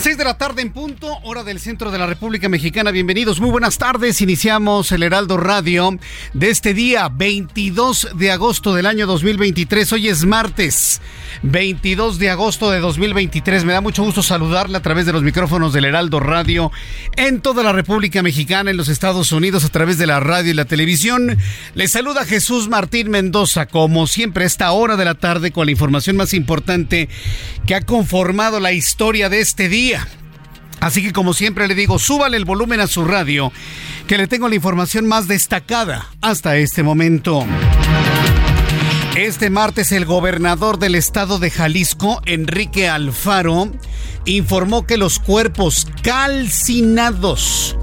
Las 6 de la tarde en punto, hora del centro de la República Mexicana. Bienvenidos, muy buenas tardes. Iniciamos el Heraldo Radio de este día, 22 de agosto del año 2023. Hoy es martes, 22 de agosto de 2023. Me da mucho gusto saludarle a través de los micrófonos del Heraldo Radio en toda la República Mexicana, en los Estados Unidos, a través de la radio y la televisión. Les saluda Jesús Martín Mendoza, como siempre, a esta hora de la tarde, con la información más importante que ha conformado la historia de este día. Así que como siempre le digo, súbale el volumen a su radio, que le tengo la información más destacada hasta este momento. Este martes el gobernador del estado de Jalisco, Enrique Alfaro, informó que los cuerpos calcinados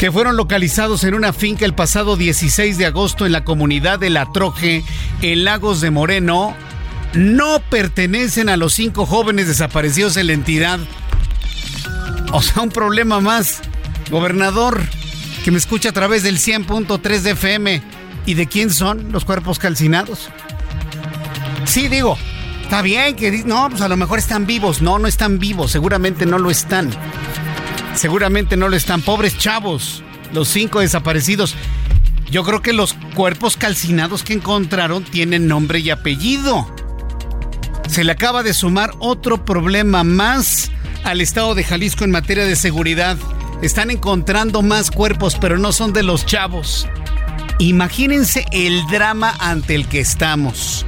que fueron localizados en una finca el pasado 16 de agosto en la comunidad de La Troje, en Lagos de Moreno, no pertenecen a los cinco jóvenes desaparecidos en la entidad. O sea, un problema más. Gobernador, que me escucha a través del 100.3 de FM. ¿Y de quién son los cuerpos calcinados? Sí, digo, está bien que no, pues a lo mejor están vivos. No, no están vivos, seguramente no lo están. Seguramente no lo están. Pobres chavos, los cinco desaparecidos. Yo creo que los cuerpos calcinados que encontraron tienen nombre y apellido. Se le acaba de sumar otro problema más al estado de Jalisco en materia de seguridad. Están encontrando más cuerpos, pero no son de los chavos. Imagínense el drama ante el que estamos.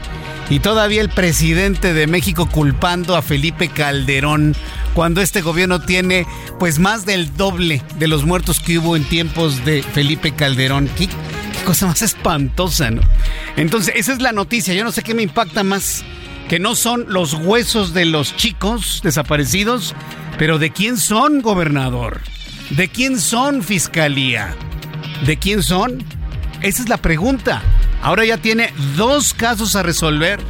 Y todavía el presidente de México culpando a Felipe Calderón cuando este gobierno tiene pues más del doble de los muertos que hubo en tiempos de Felipe Calderón. ¿Qué, qué cosa más espantosa, ¿no? Entonces, esa es la noticia. Yo no sé qué me impacta más que no son los huesos de los chicos desaparecidos, pero ¿de quién son, gobernador? ¿De quién son, fiscalía? ¿De quién son? Esa es la pregunta. Ahora ya tiene dos casos a resolver,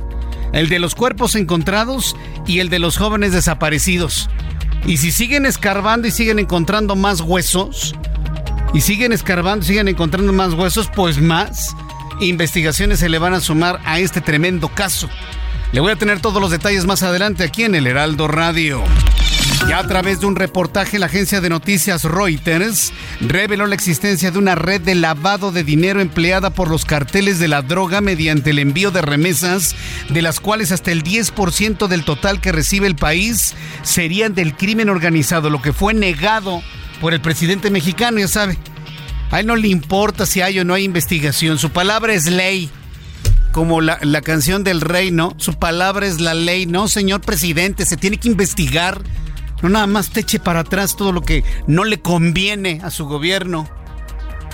el de los cuerpos encontrados y el de los jóvenes desaparecidos. Y si siguen escarbando y siguen encontrando más huesos, y siguen escarbando siguen encontrando más huesos, pues más investigaciones se le van a sumar a este tremendo caso. Le voy a tener todos los detalles más adelante aquí en el Heraldo Radio. Ya a través de un reportaje, la agencia de noticias Reuters reveló la existencia de una red de lavado de dinero empleada por los carteles de la droga mediante el envío de remesas, de las cuales hasta el 10% del total que recibe el país serían del crimen organizado, lo que fue negado por el presidente mexicano, ya sabe. A él no le importa si hay o no hay investigación, su palabra es ley como la, la, canción del rey, ¿no? Su palabra es la ley, ¿no? Señor presidente, se tiene que investigar. No nada más te eche para atrás todo lo que no le conviene a su gobierno.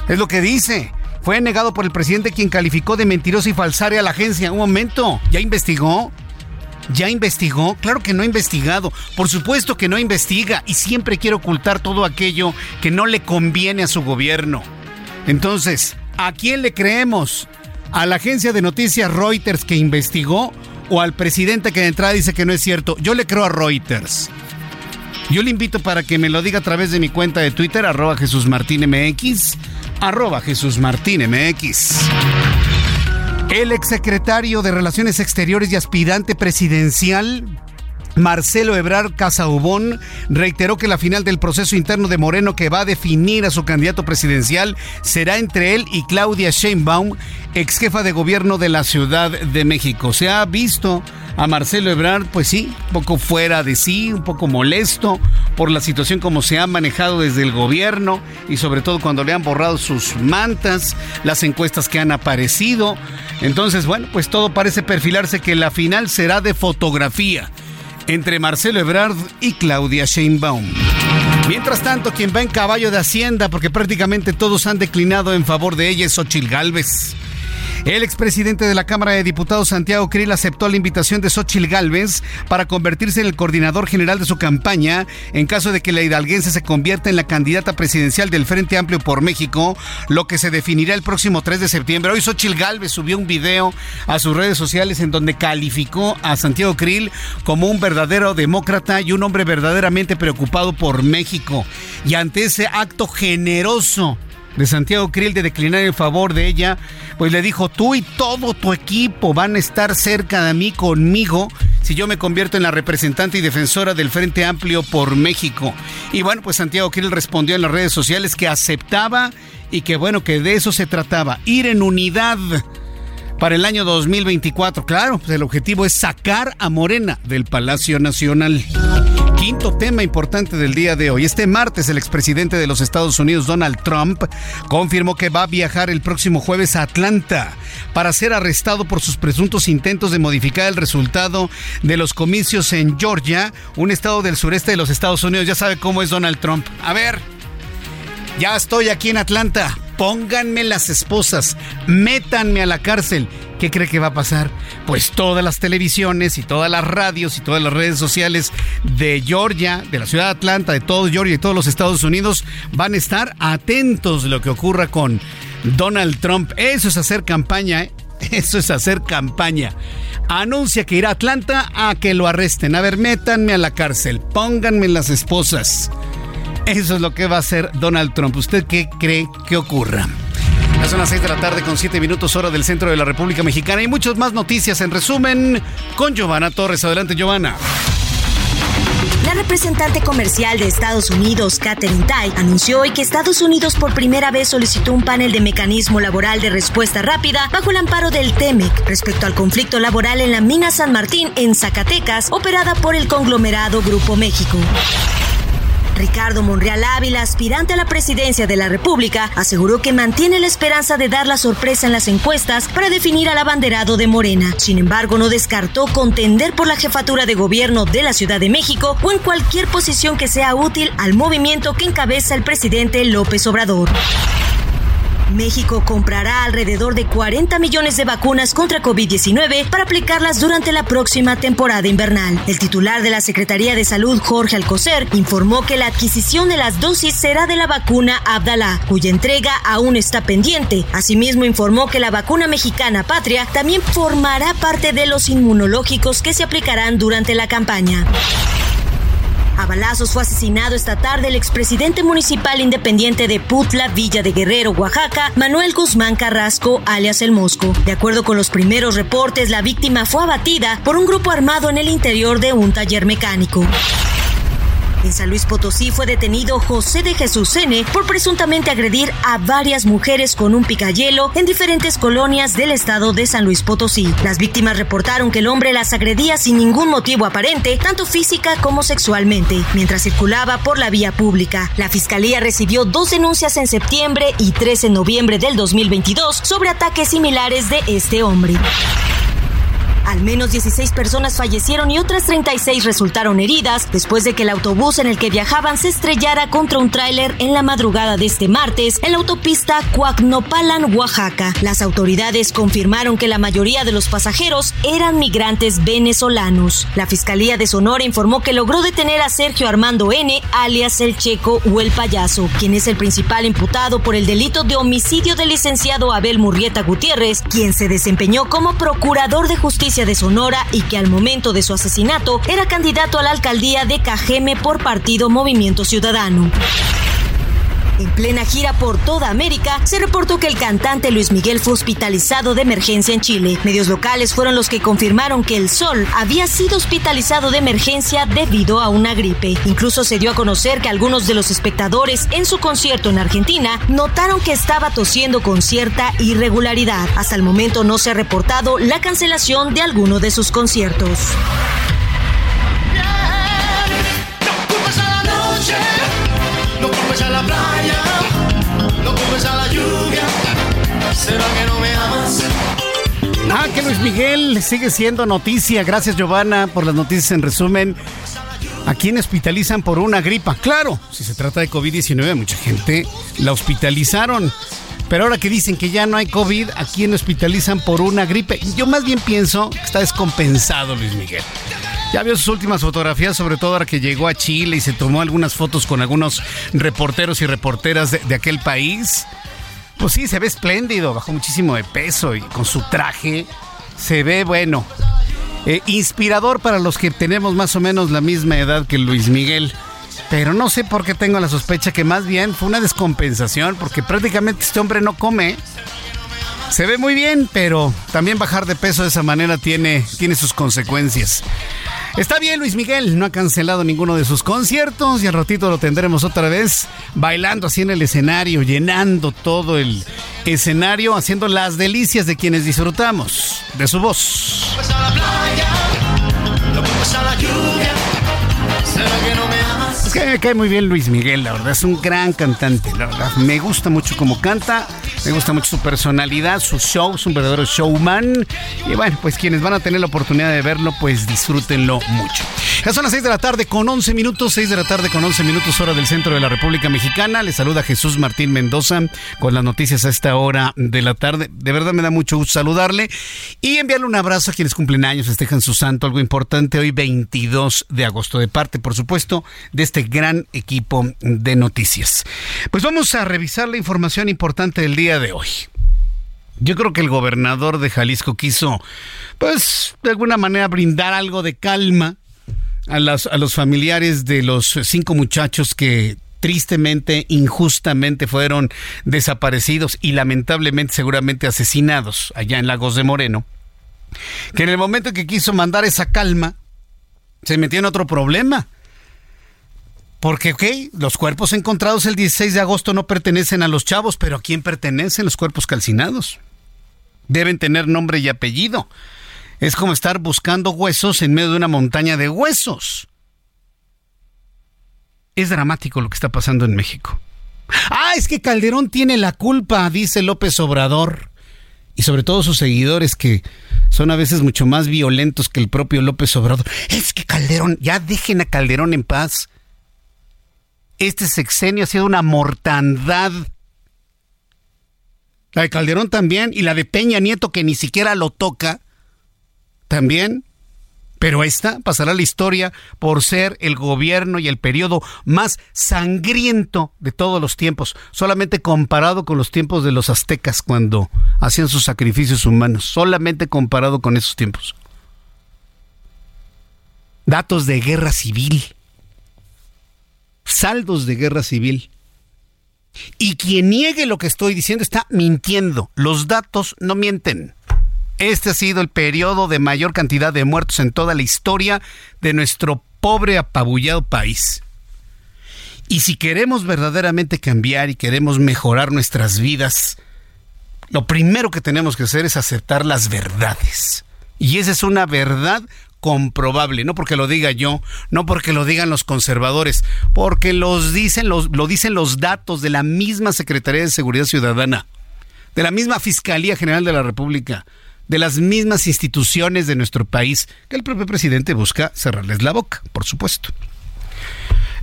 Es lo que dice. Fue negado por el presidente quien calificó de mentiroso y falsaria a la agencia. Un momento, ¿ya investigó? ¿Ya investigó? Claro que no ha investigado. Por supuesto que no investiga y siempre quiere ocultar todo aquello que no le conviene a su gobierno. Entonces, ¿A quién le creemos? ¿A la agencia de noticias Reuters que investigó o al presidente que de entrada dice que no es cierto? Yo le creo a Reuters. Yo le invito para que me lo diga a través de mi cuenta de Twitter, arroba Jesús Martín MX, arroba Jesús Martín MX. El exsecretario de Relaciones Exteriores y aspirante presidencial Marcelo Ebrard Casaubón reiteró que la final del proceso interno de Moreno que va a definir a su candidato presidencial será entre él y Claudia Sheinbaum, ex jefa de gobierno de la Ciudad de México. Se ha visto a Marcelo Ebrard, pues sí, un poco fuera de sí, un poco molesto por la situación como se ha manejado desde el gobierno y sobre todo cuando le han borrado sus mantas, las encuestas que han aparecido. Entonces, bueno, pues todo parece perfilarse que la final será de fotografía entre Marcelo Ebrard y Claudia Sheinbaum. Mientras tanto, quien va en caballo de Hacienda, porque prácticamente todos han declinado en favor de ella, es Xochil Gálvez. El expresidente de la Cámara de Diputados, Santiago Krill, aceptó la invitación de Xochil Gálvez para convertirse en el coordinador general de su campaña en caso de que la hidalguense se convierta en la candidata presidencial del Frente Amplio por México, lo que se definirá el próximo 3 de septiembre. Hoy Xochil Gálvez subió un video a sus redes sociales en donde calificó a Santiago Krill como un verdadero demócrata y un hombre verdaderamente preocupado por México. Y ante ese acto generoso de Santiago Krill de declinar en favor de ella, pues le dijo, tú y todo tu equipo van a estar cerca de mí, conmigo, si yo me convierto en la representante y defensora del Frente Amplio por México. Y bueno, pues Santiago Krill respondió en las redes sociales que aceptaba y que bueno, que de eso se trataba, ir en unidad para el año 2024. Claro, pues el objetivo es sacar a Morena del Palacio Nacional. Quinto tema importante del día de hoy. Este martes el expresidente de los Estados Unidos, Donald Trump, confirmó que va a viajar el próximo jueves a Atlanta para ser arrestado por sus presuntos intentos de modificar el resultado de los comicios en Georgia, un estado del sureste de los Estados Unidos. Ya sabe cómo es Donald Trump. A ver, ya estoy aquí en Atlanta pónganme las esposas, métanme a la cárcel. ¿Qué cree que va a pasar? Pues todas las televisiones y todas las radios y todas las redes sociales de Georgia, de la ciudad de Atlanta, de todo Georgia y todos los Estados Unidos van a estar atentos de lo que ocurra con Donald Trump. Eso es hacer campaña, ¿eh? Eso es hacer campaña. Anuncia que irá a Atlanta a que lo arresten. A ver, métanme a la cárcel, pónganme las esposas. Eso es lo que va a hacer Donald Trump. ¿Usted qué cree que ocurra? Ya son las 6 de la tarde con 7 minutos hora del centro de la República Mexicana y muchas más noticias en resumen con Giovanna Torres. Adelante, Giovanna. La representante comercial de Estados Unidos, Catherine Tai, anunció hoy que Estados Unidos por primera vez solicitó un panel de mecanismo laboral de respuesta rápida bajo el amparo del TEMEC respecto al conflicto laboral en la mina San Martín en Zacatecas, operada por el conglomerado Grupo México. Ricardo Monreal Ávila, aspirante a la presidencia de la República, aseguró que mantiene la esperanza de dar la sorpresa en las encuestas para definir al abanderado de Morena. Sin embargo, no descartó contender por la jefatura de gobierno de la Ciudad de México o en cualquier posición que sea útil al movimiento que encabeza el presidente López Obrador. México comprará alrededor de 40 millones de vacunas contra COVID-19 para aplicarlas durante la próxima temporada invernal. El titular de la Secretaría de Salud, Jorge Alcocer, informó que la adquisición de las dosis será de la vacuna Abdalá, cuya entrega aún está pendiente. Asimismo, informó que la vacuna mexicana Patria también formará parte de los inmunológicos que se aplicarán durante la campaña. A balazos fue asesinado esta tarde el expresidente municipal independiente de Putla, Villa de Guerrero, Oaxaca, Manuel Guzmán Carrasco, alias El Mosco. De acuerdo con los primeros reportes, la víctima fue abatida por un grupo armado en el interior de un taller mecánico. En San Luis Potosí fue detenido José de Jesús N por presuntamente agredir a varias mujeres con un picayelo en diferentes colonias del estado de San Luis Potosí. Las víctimas reportaron que el hombre las agredía sin ningún motivo aparente, tanto física como sexualmente, mientras circulaba por la vía pública. La fiscalía recibió dos denuncias en septiembre y tres en noviembre del 2022 sobre ataques similares de este hombre. Al menos 16 personas fallecieron y otras 36 resultaron heridas después de que el autobús en el que viajaban se estrellara contra un tráiler en la madrugada de este martes en la autopista Cuacnopalan, Oaxaca. Las autoridades confirmaron que la mayoría de los pasajeros eran migrantes venezolanos. La Fiscalía de Sonora informó que logró detener a Sergio Armando N., alias el Checo o el Payaso, quien es el principal imputado por el delito de homicidio del licenciado Abel Murrieta Gutiérrez, quien se desempeñó como procurador de justicia de Sonora y que al momento de su asesinato era candidato a la alcaldía de Cajeme por partido Movimiento Ciudadano. En plena gira por toda América, se reportó que el cantante Luis Miguel fue hospitalizado de emergencia en Chile. Medios locales fueron los que confirmaron que el Sol había sido hospitalizado de emergencia debido a una gripe. Incluso se dio a conocer que algunos de los espectadores en su concierto en Argentina notaron que estaba tosiendo con cierta irregularidad. Hasta el momento no se ha reportado la cancelación de alguno de sus conciertos. La playa, no a la lluvia. ¿Será que no me amas? Ah, que Luis Miguel sigue siendo noticia. Gracias, Giovanna, por las noticias en resumen. ¿A quién hospitalizan por una gripa? Claro, si se trata de COVID-19, mucha gente la hospitalizaron. Pero ahora que dicen que ya no hay COVID, ¿a quién hospitalizan por una gripe? Yo más bien pienso que está descompensado Luis Miguel. Ya vio sus últimas fotografías, sobre todo ahora que llegó a Chile y se tomó algunas fotos con algunos reporteros y reporteras de, aquel país. Pues sí, se ve espléndido, bajó muchísimo de peso y con su traje se ve bueno. Eh, inspirador para los que tenemos más o menos la misma edad que Luis Miguel. Pero no sé por qué tengo la sospecha que más bien fue una descompensación, porque prácticamente este hombre no come. Se ve muy bien, pero también bajar de peso de esa manera tiene, tiene sus consecuencias. Está bien, Luis Miguel, no ha cancelado ninguno de sus conciertos y al ratito lo tendremos otra vez bailando así en el escenario, llenando todo el escenario, haciendo las delicias de quienes disfrutamos de su voz. Me cae muy bien Luis Miguel, la verdad, es un gran cantante, la verdad. Me gusta mucho cómo canta, me gusta mucho su personalidad, su show, es un verdadero showman. Y bueno, pues quienes van a tener la oportunidad de verlo, pues disfrútenlo mucho. Ya son las 6 de la tarde con 11 minutos, 6 de la tarde con 11 minutos hora del centro de la República Mexicana. Les saluda Jesús Martín Mendoza con las noticias a esta hora de la tarde. De verdad me da mucho gusto saludarle y enviarle un abrazo a quienes cumplen años, festejan su santo, algo importante hoy 22 de agosto, de parte, por supuesto, de este gran equipo de noticias. Pues vamos a revisar la información importante del día de hoy. Yo creo que el gobernador de Jalisco quiso, pues, de alguna manera brindar algo de calma a, los familiares de los cinco muchachos que tristemente, injustamente fueron desaparecidos y lamentablemente seguramente asesinados allá en Lagos de Moreno, que en el momento que quiso mandar esa calma, se metió en otro problema. Porque, ok, los cuerpos encontrados el 16 de agosto no pertenecen a los chavos, pero ¿a quién pertenecen los cuerpos calcinados? Deben tener nombre y apellido. Es como estar buscando huesos en medio de una montaña de huesos. Es dramático lo que está pasando en México. Ah, es que Calderón tiene la culpa, dice López Obrador. Y sobre todo sus seguidores que son a veces mucho más violentos que el propio López Obrador. Es que Calderón, ya dejen a Calderón en paz. Este sexenio ha sido una mortandad. La de Calderón también y la de Peña Nieto que ni siquiera lo toca también. Pero esta pasará a la historia por ser el gobierno y el periodo más sangriento de todos los tiempos, solamente comparado con los tiempos de los aztecas cuando hacían sus sacrificios humanos, solamente comparado con esos tiempos. Datos de guerra civil, saldos de guerra civil. Y quien niegue lo que estoy diciendo está mintiendo. Los datos no mienten. Este ha sido el periodo de mayor cantidad de muertos en toda la historia de nuestro pobre apabullado país. Y si queremos verdaderamente cambiar y queremos mejorar nuestras vidas, lo primero que tenemos que hacer es aceptar las verdades. Y esa es una verdad comprobable, no porque lo diga yo, no porque lo digan los conservadores, porque los dicen los, lo dicen los datos de la misma Secretaría de Seguridad Ciudadana, de la misma Fiscalía General de la República, de las mismas instituciones de nuestro país que el propio presidente busca cerrarles la boca, por supuesto.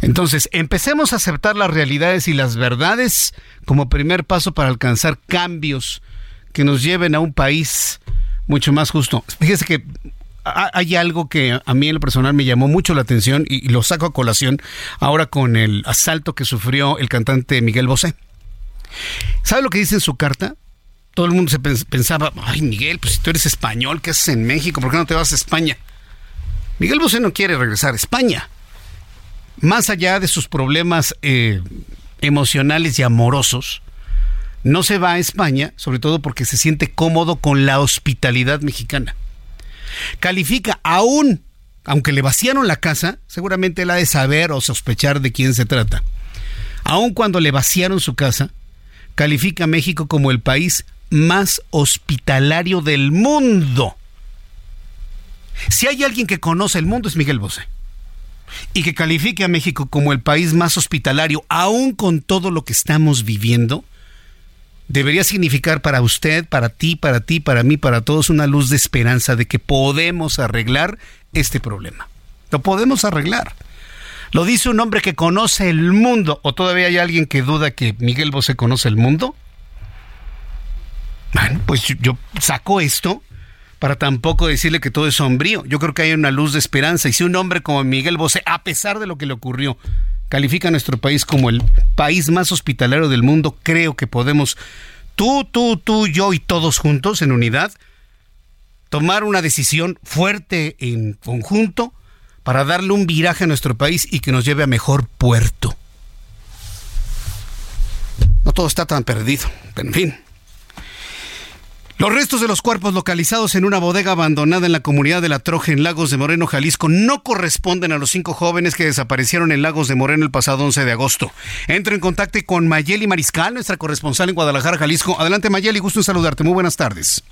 Entonces, empecemos a aceptar las realidades y las verdades como primer paso para alcanzar cambios que nos lleven a un país mucho más justo. Fíjese que hay algo que a mí en lo personal me llamó mucho la atención y lo saco a colación ahora con el asalto que sufrió el cantante Miguel Bosé. ¿Sabe lo que dice en su carta? Todo el mundo se pensaba, ay Miguel, pues si tú eres español, ¿qué haces en México? ¿Por qué no te vas a España? Miguel Bosé no quiere regresar a España. Más allá de sus problemas eh, emocionales y amorosos, no se va a España, sobre todo porque se siente cómodo con la hospitalidad mexicana. Califica aún, aunque le vaciaron la casa, seguramente él ha de saber o sospechar de quién se trata. Aun cuando le vaciaron su casa, califica a México como el país más hospitalario del mundo. Si hay alguien que conoce el mundo es Miguel Bosé. Y que califique a México como el país más hospitalario, aún con todo lo que estamos viviendo, debería significar para usted, para ti, para ti, para mí, para todos una luz de esperanza de que podemos arreglar este problema. Lo podemos arreglar. Lo dice un hombre que conoce el mundo. ¿O todavía hay alguien que duda que Miguel Bosé conoce el mundo? Bueno, pues yo saco esto para tampoco decirle que todo es sombrío. Yo creo que hay una luz de esperanza. Y si un hombre como Miguel Bosé, a pesar de lo que le ocurrió, califica a nuestro país como el país más hospitalario del mundo, creo que podemos, tú, tú, tú, yo y todos juntos en unidad, tomar una decisión fuerte en conjunto para darle un viraje a nuestro país y que nos lleve a mejor puerto. No todo está tan perdido, en fin. Los restos de los cuerpos localizados en una bodega abandonada en la comunidad de La Troje en Lagos de Moreno, Jalisco, no corresponden a los cinco jóvenes que desaparecieron en Lagos de Moreno el pasado 11 de agosto. Entro en contacto con Mayeli Mariscal, nuestra corresponsal en Guadalajara, Jalisco. Adelante Mayeli, gusto en saludarte. Muy buenas tardes.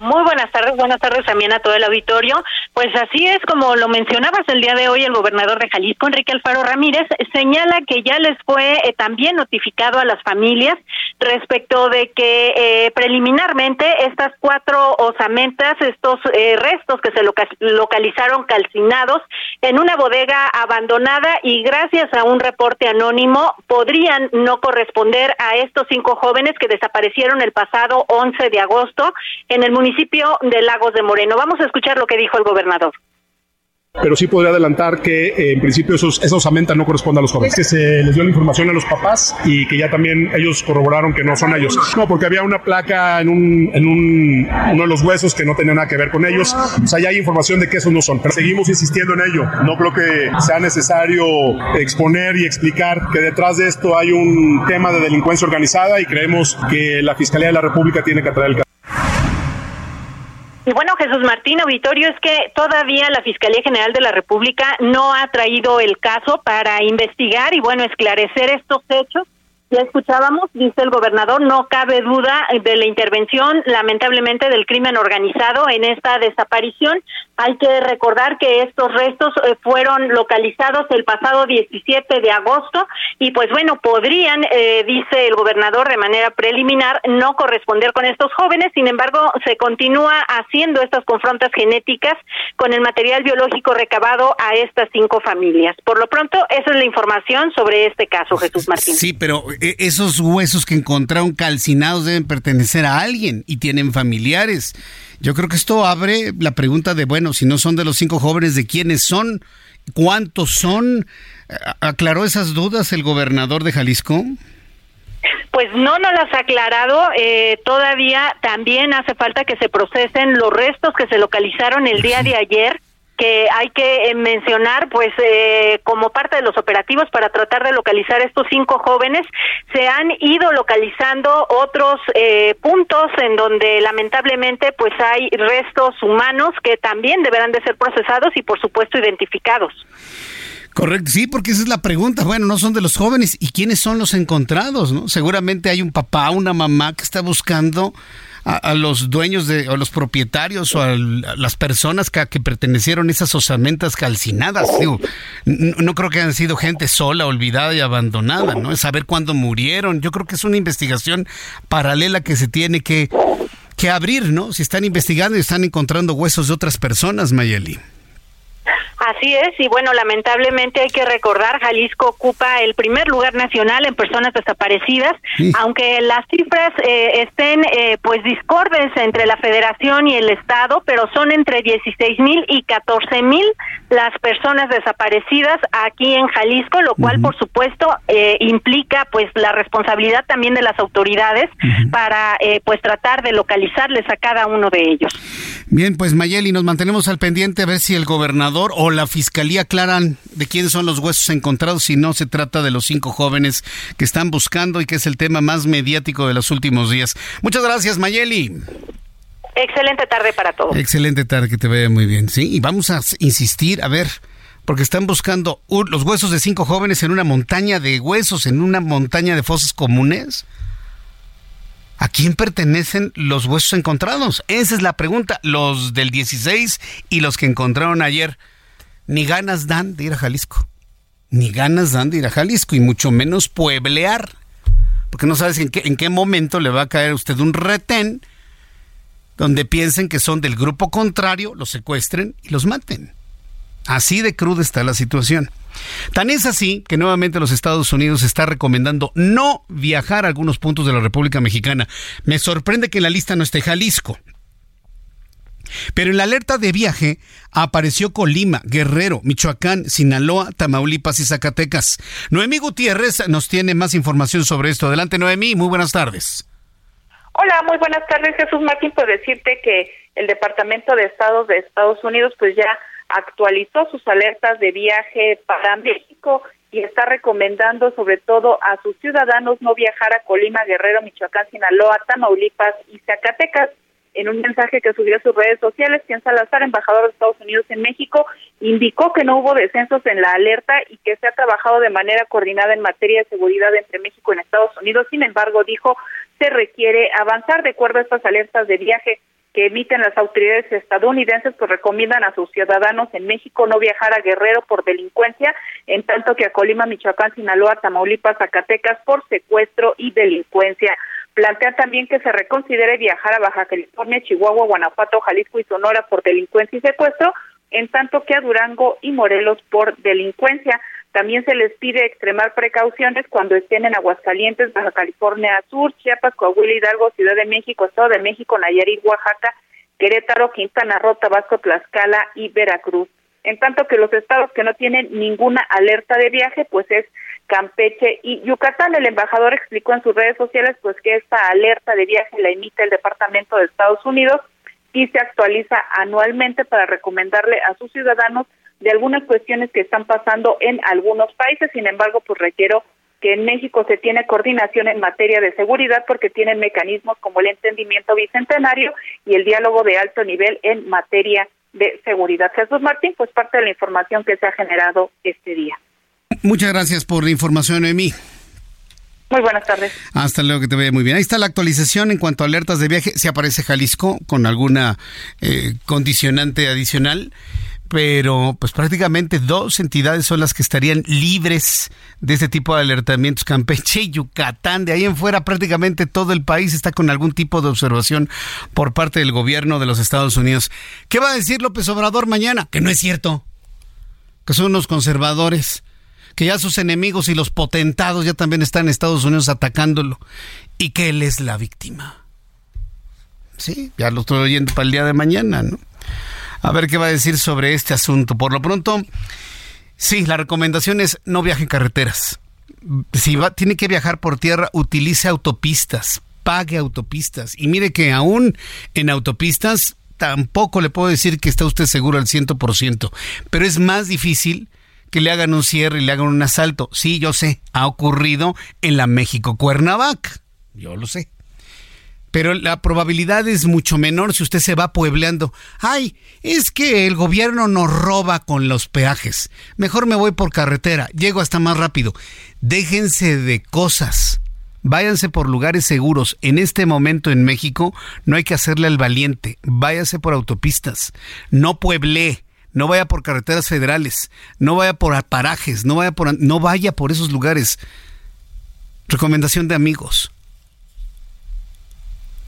Muy buenas tardes, buenas tardes también a todo el auditorio. Pues así es como lo mencionabas el día de hoy, el gobernador de Jalisco, Enrique Alfaro Ramírez, señala que ya les fue eh, también notificado a las familias respecto de que eh, preliminarmente estas cuatro osamentas, estos eh, restos que se localizaron calcinados en una bodega abandonada y gracias a un reporte anónimo podrían no corresponder a estos cinco jóvenes que desaparecieron el pasado 11 de agosto en el municipio municipio de Lagos de Moreno. Vamos a escuchar lo que dijo el gobernador pero sí podría adelantar que eh, en principio esos, esa osamenta no corresponde a los jóvenes. Que se les dio la información a los papás y que ya también ellos corroboraron que no son ellos. No, porque había una placa en, un, en un, uno de los huesos que no tenía nada que ver con ellos. O sea, ya hay información de que esos no son. Pero seguimos insistiendo en ello. No creo que sea necesario exponer y explicar que detrás de esto hay un tema de delincuencia organizada y creemos que la Fiscalía de la República tiene que atraer el caso. Y bueno, Jesús Martín Auditorio, es que todavía la Fiscalía General de la República no ha traído el caso para investigar y bueno, esclarecer estos hechos ya escuchábamos, dice el gobernador, no cabe duda de la intervención, lamentablemente, del crimen organizado en esta desaparición. Hay que recordar que estos restos eh, fueron localizados el pasado 17 de agosto y pues bueno, podrían, eh, dice el gobernador de manera preliminar, no corresponder con estos jóvenes. Sin embargo, se continúa haciendo estas confrontas genéticas con el material biológico recabado a estas cinco familias. Por lo pronto, esa es la información sobre este caso, Jesús Martín. Sí, pero esos huesos que encontraron calcinados deben pertenecer a alguien y tienen familiares. Yo creo que esto abre la pregunta de, bueno, si no son de los cinco jóvenes, ¿de quiénes son? ¿Cuántos son? ¿Aclaró esas dudas el gobernador de Jalisco? Pues no nos las ha aclarado. Eh, todavía también hace falta que se procesen los restos que se localizaron el día de ayer que hay que eh, mencionar, pues eh, como parte de los operativos para tratar de localizar estos cinco jóvenes, se han ido localizando otros eh, puntos en donde lamentablemente pues hay restos humanos que también deberán de ser procesados y por supuesto identificados. Correcto, sí, porque esa es la pregunta. Bueno, no son de los jóvenes. ¿Y quiénes son los encontrados? ¿no? Seguramente hay un papá, una mamá que está buscando a, los dueños de, o los propietarios o a, las personas que, que, pertenecieron a esas osamentas calcinadas. no, creo que hayan sido gente sola, olvidada y abandonada, ¿no? Es saber cuándo murieron. Yo creo que es una investigación paralela que se tiene que que abrir, ¿no? Si están investigando y están encontrando huesos de otras personas, Mayeli. Así es, y bueno, lamentablemente hay que recordar, Jalisco ocupa el primer lugar nacional en personas desaparecidas, aunque las cifras eh, estén eh, pues discordes entre la federación y el Estado, pero son entre 16 mil y 14 mil las personas desaparecidas aquí en Jalisco, lo cual por supuesto eh, implica pues la responsabilidad también de las autoridades para pues tratar de localizarles a cada uno de ellos. Bien, pues Mayeli, nos mantenemos al pendiente a ver si el gobernador o la fiscalía aclaran de quiénes son los huesos encontrados si no se trata de los cinco jóvenes que están buscando y que es el tema más mediático de los últimos días. Muchas gracias, Mayeli. Excelente tarde para todos. Excelente tarde, que te vea muy bien. Sí, y vamos a insistir, a ver, porque están buscando los huesos de cinco jóvenes en una montaña de huesos, en una montaña de fosas comunes. ¿A quién pertenecen los huesos encontrados? Esa es la pregunta. Los del 16 y los que encontraron ayer. Ni ganas dan de ir a Jalisco. Ni ganas dan de ir a Jalisco y mucho menos pueblear. Porque no sabes en qué, en qué momento le va a caer a usted un retén donde piensen que son del grupo contrario, los secuestren y los maten. Así de cruda está la situación. Tan es así que nuevamente los Estados Unidos está recomendando no viajar a algunos puntos de la República Mexicana. Me sorprende que en la lista no esté Jalisco. Pero en la alerta de viaje apareció Colima, Guerrero, Michoacán, Sinaloa, Tamaulipas y Zacatecas. Noemí Gutiérrez nos tiene más información sobre esto. Adelante, Noemí, muy buenas tardes. Hola, muy buenas tardes, Jesús Martín. Por decirte que el Departamento de Estados de Estados Unidos, pues ya actualizó sus alertas de viaje para México y está recomendando sobre todo a sus ciudadanos no viajar a Colima, Guerrero, Michoacán, Sinaloa, Tamaulipas y Zacatecas. En un mensaje que subió a sus redes sociales, Ken Salazar, embajador de Estados Unidos en México, indicó que no hubo descensos en la alerta y que se ha trabajado de manera coordinada en materia de seguridad entre México y Estados Unidos. Sin embargo, dijo, se requiere avanzar de acuerdo a estas alertas de viaje que emiten las autoridades estadounidenses pues recomiendan a sus ciudadanos en México no viajar a Guerrero por delincuencia, en tanto que a Colima, Michoacán, Sinaloa, Tamaulipas, Zacatecas por secuestro y delincuencia. Plantea también que se reconsidere viajar a Baja California, Chihuahua, Guanajuato, Jalisco y Sonora por delincuencia y secuestro, en tanto que a Durango y Morelos por delincuencia. También se les pide extremar precauciones cuando estén en Aguascalientes, Baja California Sur, Chiapas, Coahuila, Hidalgo, Ciudad de México, Estado de México, Nayarit, Oaxaca, Querétaro, Quintana Roo, Tabasco, Tlaxcala y Veracruz. En tanto que los estados que no tienen ninguna alerta de viaje, pues es Campeche y Yucatán. El embajador explicó en sus redes sociales pues que esta alerta de viaje la emite el Departamento de Estados Unidos y se actualiza anualmente para recomendarle a sus ciudadanos de algunas cuestiones que están pasando en algunos países. Sin embargo, pues requiero que en México se tiene coordinación en materia de seguridad porque tienen mecanismos como el entendimiento bicentenario y el diálogo de alto nivel en materia de seguridad. Jesús Martín, pues parte de la información que se ha generado este día. Muchas gracias por la información, Emi. Muy buenas tardes. Hasta luego, que te vea muy bien. Ahí está la actualización en cuanto a alertas de viaje. Si aparece Jalisco con alguna eh, condicionante adicional pero pues prácticamente dos entidades son las que estarían libres de este tipo de alertamientos, Campeche y Yucatán. De ahí en fuera prácticamente todo el país está con algún tipo de observación por parte del gobierno de los Estados Unidos. ¿Qué va a decir López Obrador mañana? Que no es cierto, que son unos conservadores, que ya sus enemigos y los potentados ya también están en Estados Unidos atacándolo y que él es la víctima. Sí, ya lo estoy oyendo para el día de mañana, ¿no? a ver qué va a decir sobre este asunto. Por lo pronto, sí, la recomendación es no viaje en carreteras. Si va, tiene que viajar por tierra, utilice autopistas, pague autopistas. Y mire que aún en autopistas tampoco le puedo decir que está usted seguro al 100%, pero es más difícil que le hagan un cierre y le hagan un asalto. Sí, yo sé, ha ocurrido en la México Cuernavaca. Yo lo sé pero la probabilidad es mucho menor si usted se va puebleando. Ay, es que el gobierno nos roba con los peajes. Mejor me voy por carretera, llego hasta más rápido. Déjense de cosas. Váyanse por lugares seguros. En este momento en México no hay que hacerle al valiente. Váyase por autopistas. No pueble. No vaya por carreteras federales. No vaya por parajes. No vaya por, no vaya por esos lugares. Recomendación de amigos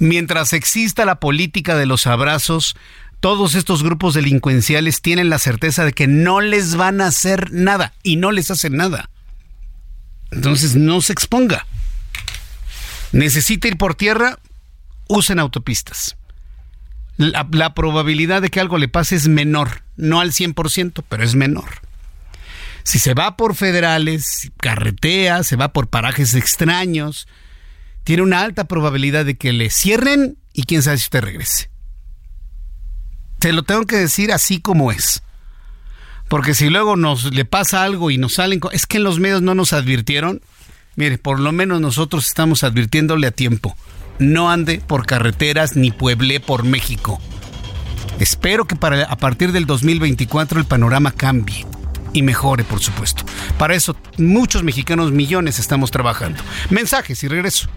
Mientras exista la política de los abrazos, todos estos grupos delincuenciales tienen la certeza de que no les van a hacer nada y no les hacen nada. Entonces no se exponga. Necesita ir por tierra, usen autopistas. La, probabilidad de que algo le pase es menor, no al 100%, pero es menor. Si se va por federales, carretea, se va por parajes extraños, tiene una alta probabilidad de que le cierren y quién sabe si usted regrese. Te lo tengo que decir así como es. Porque si luego nos le pasa algo y nos salen... Es que en los medios no nos advirtieron. Mire, por lo menos nosotros estamos advirtiéndole a tiempo. No ande por carreteras ni pueble por México. Espero que para, a partir del 2024 el panorama cambie y mejore, por supuesto. Para eso muchos mexicanos, millones, estamos trabajando. Mensajes y regreso.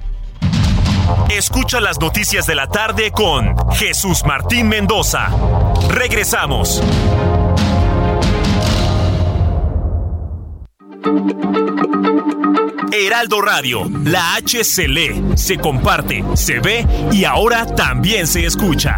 Escucha las noticias de la tarde con Jesús Martín Mendoza. Regresamos. Heraldo Radio, la H se lee, se comparte, se ve y ahora también se escucha.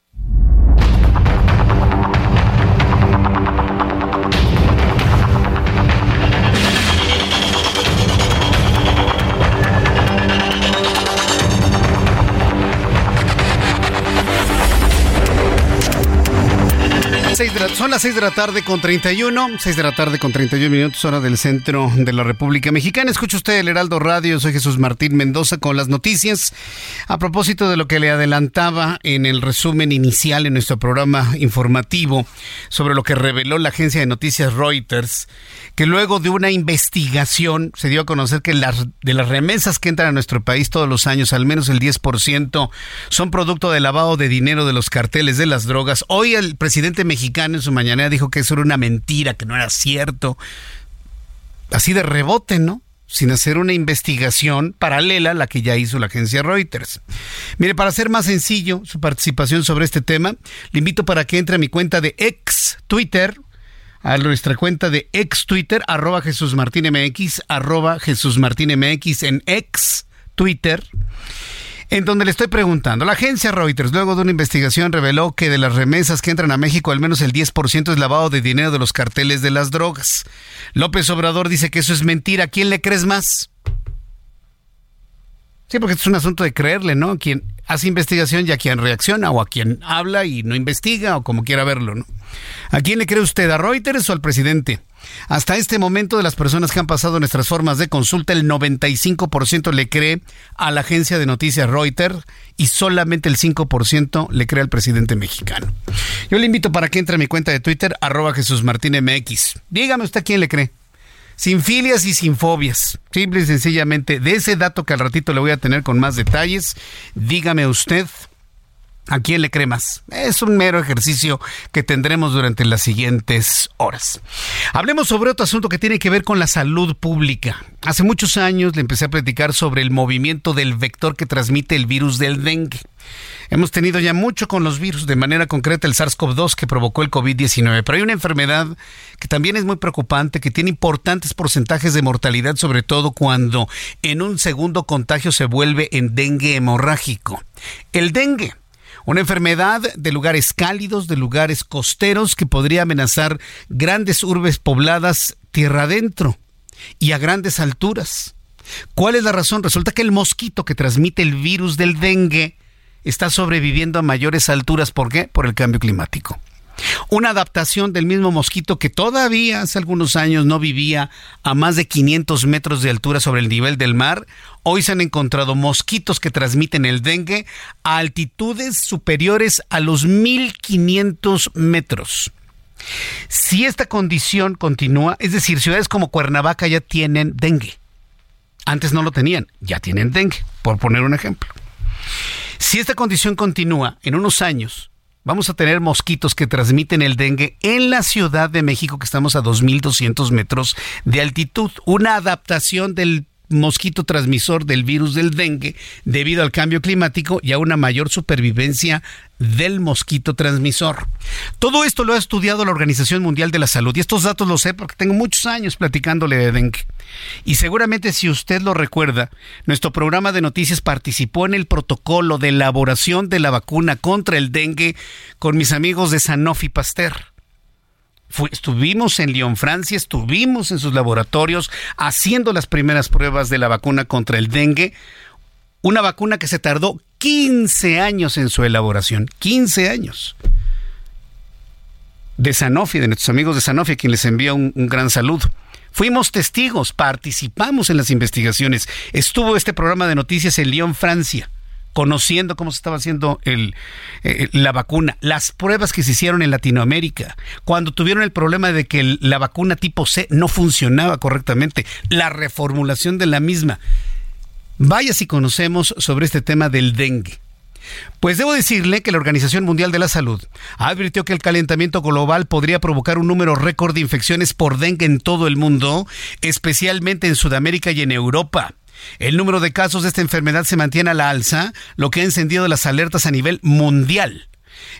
son las 6 de la tarde con 31, 6 de la tarde con 31 minutos, hora del centro de la República Mexicana. Escucha usted el Heraldo Radio, soy Jesús Martín Mendoza con las noticias. A propósito de lo que le adelantaba en el resumen inicial en nuestro programa informativo sobre lo que reveló la agencia de noticias Reuters, que luego de una investigación se dio a conocer que las, de las remesas que entran a nuestro país todos los años, al menos el 10%, son producto de lavado de dinero de los carteles de las drogas. Hoy el presidente mexicano en su mañana dijo que eso era una mentira, que no era cierto. Así de rebote, ¿no? sin hacer una investigación paralela a la que ya hizo la agencia Reuters. Mire, para hacer más sencillo su participación sobre este tema, le invito para que entre a mi cuenta de ex Twitter, a nuestra cuenta de ex Twitter, arroba Jesús Martín MX, arroba Jesús Martín MX en ex Twitter en donde le estoy preguntando. La agencia Reuters, luego de una investigación, reveló que de las remesas que entran a México, al menos el 10% es lavado de dinero de los carteles de las drogas. López Obrador dice que eso es mentira. ¿A quién le crees más? Sí, porque es un asunto de creerle, ¿no? Quien hace investigación y a quien reacciona, o a quien habla y no investiga, o como quiera verlo, ¿no? ¿A quién le cree usted? ¿A Reuters o al presidente? Hasta este momento de las personas que han pasado nuestras formas de consulta, el 95% le cree a la agencia de noticias Reuters y solamente el 5% le cree al presidente mexicano. Yo le invito para que entre a mi cuenta de Twitter, arroba Jesús Martín MX. Dígame usted quién le cree. Sin filias y sin fobias. Simple y sencillamente, de ese dato que al ratito le voy a tener con más detalles, dígame usted ¿A quién le cree más? Es un mero ejercicio que tendremos durante las siguientes horas. Hablemos sobre otro asunto que tiene que ver con la salud pública. Hace muchos años le empecé a platicar sobre el movimiento del vector que transmite el virus del dengue. Hemos tenido ya mucho con los virus, de manera concreta el SARS-CoV-2 que provocó el COVID-19, pero hay una enfermedad que también es muy preocupante, que tiene importantes porcentajes de mortalidad, sobre todo cuando en un segundo contagio se vuelve en dengue hemorrágico. El dengue Una enfermedad de lugares cálidos, de lugares costeros que podría amenazar grandes urbes pobladas tierra adentro y a grandes alturas. ¿Cuál es la razón? Resulta que el mosquito que transmite el virus del dengue está sobreviviendo a mayores alturas. ¿Por qué? Por el cambio climático. Una adaptación del mismo mosquito que todavía hace algunos años no vivía a más de 500 metros de altura sobre el nivel del mar. Hoy se han encontrado mosquitos que transmiten el dengue a altitudes superiores a los 1500 metros. Si esta condición continúa, es decir, ciudades como Cuernavaca ya tienen dengue. Antes no lo tenían, ya tienen dengue, por poner un ejemplo. Si esta condición continúa en unos años, vamos a tener mosquitos que transmiten el dengue en la Ciudad de México, que estamos a 2.200 metros de altitud. Una adaptación del mosquito transmisor del virus del dengue debido al cambio climático y a una mayor supervivencia del mosquito transmisor. Todo esto lo ha estudiado la Organización Mundial de la Salud y estos datos los sé porque tengo muchos años platicándole de dengue. Y seguramente si usted lo recuerda, nuestro programa de noticias participó en el protocolo de elaboración de la vacuna contra el dengue con mis amigos de Sanofi Pasteur estuvimos en Lyon, Francia, estuvimos en sus laboratorios haciendo las primeras pruebas de la vacuna contra el dengue. Una vacuna que se tardó 15 años en su elaboración. 15 años. De Sanofi, de nuestros amigos de Sanofi, a quien les envía un, un gran saludo. Fuimos testigos, participamos en las investigaciones. Estuvo este programa de noticias en Lyon, Francia conociendo cómo se estaba haciendo el, eh, la vacuna, las pruebas que se hicieron en Latinoamérica, cuando tuvieron el problema de que la vacuna tipo C no funcionaba correctamente, la reformulación de la misma. Vaya si conocemos sobre este tema del dengue. Pues debo decirle que la Organización Mundial de la Salud advirtió que el calentamiento global podría provocar un número récord de infecciones por dengue en todo el mundo, especialmente en Sudamérica y en Europa. El número de casos de esta enfermedad se mantiene a la alza, lo que ha encendido las alertas a nivel mundial.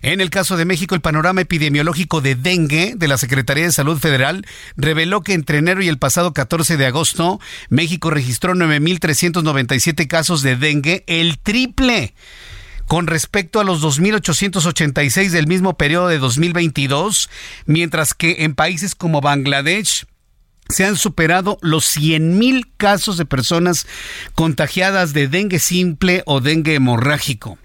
En el caso de México, el panorama epidemiológico de dengue de la Secretaría de Salud Federal reveló que entre enero y el pasado 14 de agosto, México registró 9.397 casos de dengue, el triple con respecto a los 2.886 del mismo periodo de 2022, mientras que en países como Bangladesh, se han superado los 100.000 casos de personas contagiadas de dengue simple o dengue hemorrágico.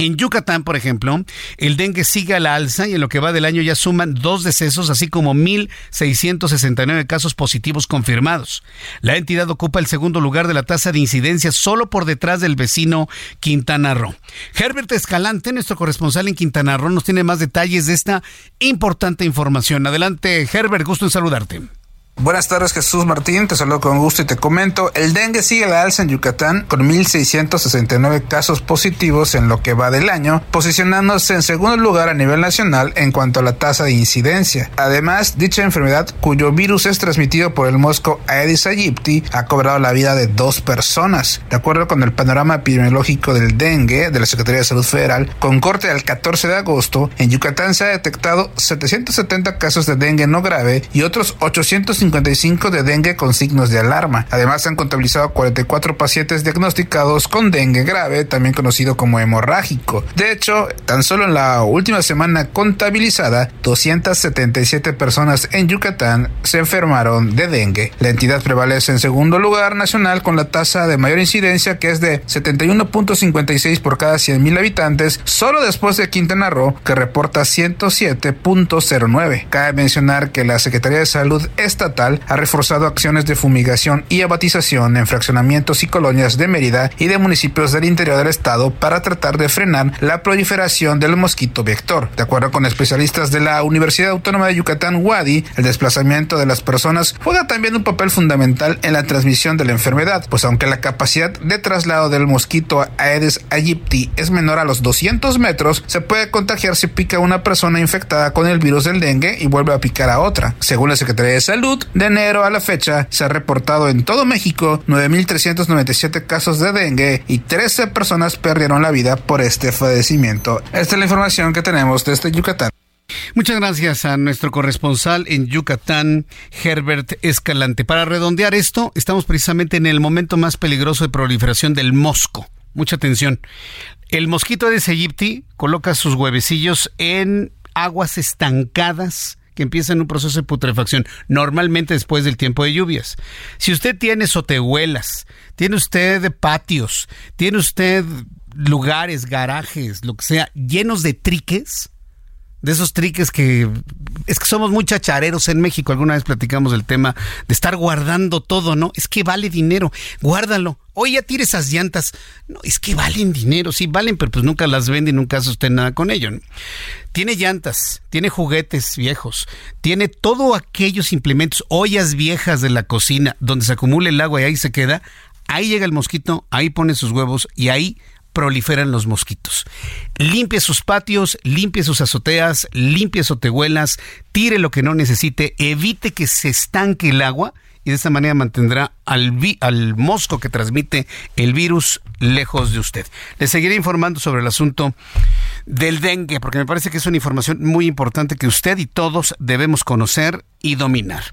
En Yucatán, por ejemplo, el dengue sigue a la alza y en lo que va del año ya suman dos decesos, así como 1.669 casos positivos confirmados. La entidad ocupa el segundo lugar de la tasa de incidencia solo por detrás del vecino Quintana Roo. Herbert Escalante, nuestro corresponsal en Quintana Roo, nos tiene más detalles de esta importante información. Adelante, Herbert, gusto en saludarte. Buenas tardes Jesús Martín, te saludo con gusto y te comento, el dengue sigue la alza en Yucatán con 1.669 casos positivos en lo que va del año, posicionándose en segundo lugar a nivel nacional en cuanto a la tasa de incidencia. Además, dicha enfermedad, cuyo virus es transmitido por el mosco Aedes aegypti, ha cobrado la vida de dos personas. De acuerdo con el panorama epidemiológico del dengue de la Secretaría de Salud Federal, con corte al 14 de agosto, en Yucatán se ha detectado 770 casos de dengue no grave y otros 850 55 de dengue con signos de alarma. Además, se han contabilizado 44 pacientes diagnosticados con dengue grave, también conocido como hemorrágico. De hecho, tan solo en la última semana contabilizada, 277 personas en Yucatán se enfermaron de dengue. La entidad prevalece en segundo lugar nacional con la tasa de mayor incidencia que es de 71.56 por cada 100.000 habitantes, solo después de Quintana Roo, que reporta 107.09. Cabe mencionar que la Secretaría de Salud Estatal ha reforzado acciones de fumigación y abatización en fraccionamientos y colonias de Mérida y de municipios del interior del estado para tratar de frenar la proliferación del mosquito vector. De acuerdo con especialistas de la Universidad Autónoma de Yucatán, Wadi, el desplazamiento de las personas juega también un papel fundamental en la transmisión de la enfermedad, pues aunque la capacidad de traslado del mosquito Aedes aegypti es menor a los 200 metros, se puede contagiar si pica una persona infectada con el virus del dengue y vuelve a picar a otra. Según la Secretaría de Salud, de enero a la fecha se ha reportado en todo México 9.397 casos de dengue y 13 personas perdieron la vida por este padecimiento. Esta es la información que tenemos desde Yucatán. Muchas gracias a nuestro corresponsal en Yucatán, Herbert Escalante. Para redondear esto, estamos precisamente en el momento más peligroso de proliferación del mosco. Mucha atención. El mosquito Aedes aegypti coloca sus huevecillos en aguas estancadas que empiezan un proceso de putrefacción, normalmente después del tiempo de lluvias. Si usted tiene sotehuelas, tiene usted patios, tiene usted lugares, garajes, lo que sea, llenos de triques, de esos triques que es que somos muy chachareros en México. Alguna vez platicamos del tema de estar guardando todo, ¿no? Es que vale dinero, guárdalo. Oye, ya tire esas llantas. No, es que valen dinero, sí valen, pero pues nunca las vende y nunca hace usted nada con ello. Tiene llantas, tiene juguetes viejos, tiene todos aquellos implementos, ollas viejas de la cocina donde se acumula el agua y ahí se queda. Ahí llega el mosquito, ahí pone sus huevos y ahí proliferan los mosquitos. Limpie sus patios, limpie sus azoteas, limpie sotehuelas, tire lo que no necesite, evite que se estanque el agua y de esta manera mantendrá al, mosco que transmite el virus lejos de usted. Le seguiré informando sobre el asunto del dengue, porque me parece que es una información muy importante que usted y todos debemos conocer y dominar.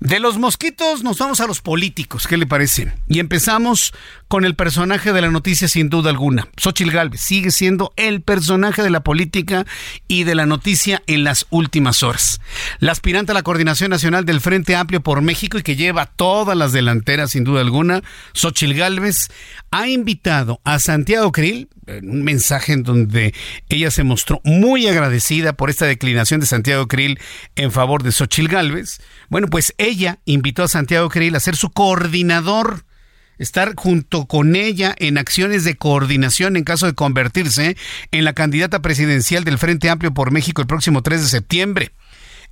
De los mosquitos nos vamos a los políticos, ¿qué le parece? Y empezamos con el personaje de la noticia sin duda alguna. Xochil Gálvez sigue siendo el personaje de la política y de la noticia en las últimas horas. La aspirante a la coordinación nacional del Frente Amplio por México y que lleva todas las delanteras sin duda alguna, Xochil Gálvez, ha invitado a Santiago Krill, en un mensaje en donde ella se mostró muy agradecida por esta declinación de Santiago Krill en favor de Xochil Gálvez. Bueno, pues ella invitó a Santiago Krill a ser su coordinador estar junto con ella en acciones de coordinación en caso de convertirse en la candidata presidencial del Frente Amplio por México el próximo 3 de septiembre.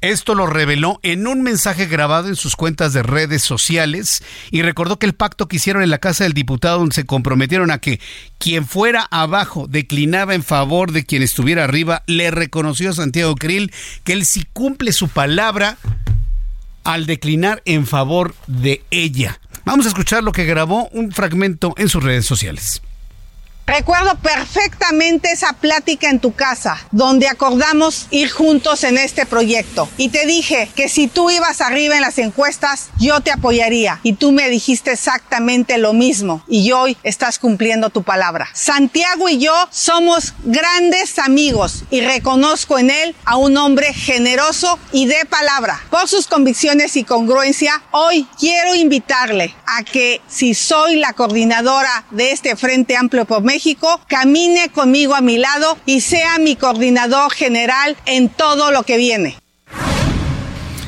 Esto lo reveló en un mensaje grabado en sus cuentas de redes sociales y recordó que el pacto que hicieron en la Casa del Diputado donde se comprometieron a que quien fuera abajo declinaba en favor de quien estuviera arriba, le reconoció a Santiago Krill que él sí cumple su palabra al declinar en favor de ella. Vamos a escuchar lo que grabó un fragmento en sus redes sociales. Recuerdo perfectamente esa plática en tu casa, donde acordamos ir juntos en este proyecto. Y te dije que si tú ibas arriba en las encuestas, yo te apoyaría. Y tú me dijiste exactamente lo mismo. Y hoy estás cumpliendo tu palabra. Santiago y yo somos grandes amigos y reconozco en él a un hombre generoso y de palabra. Por sus convicciones y congruencia, hoy quiero invitarle a que si soy la coordinadora de este Frente Amplio por México camine conmigo a mi lado y sea mi coordinador general en todo lo que viene.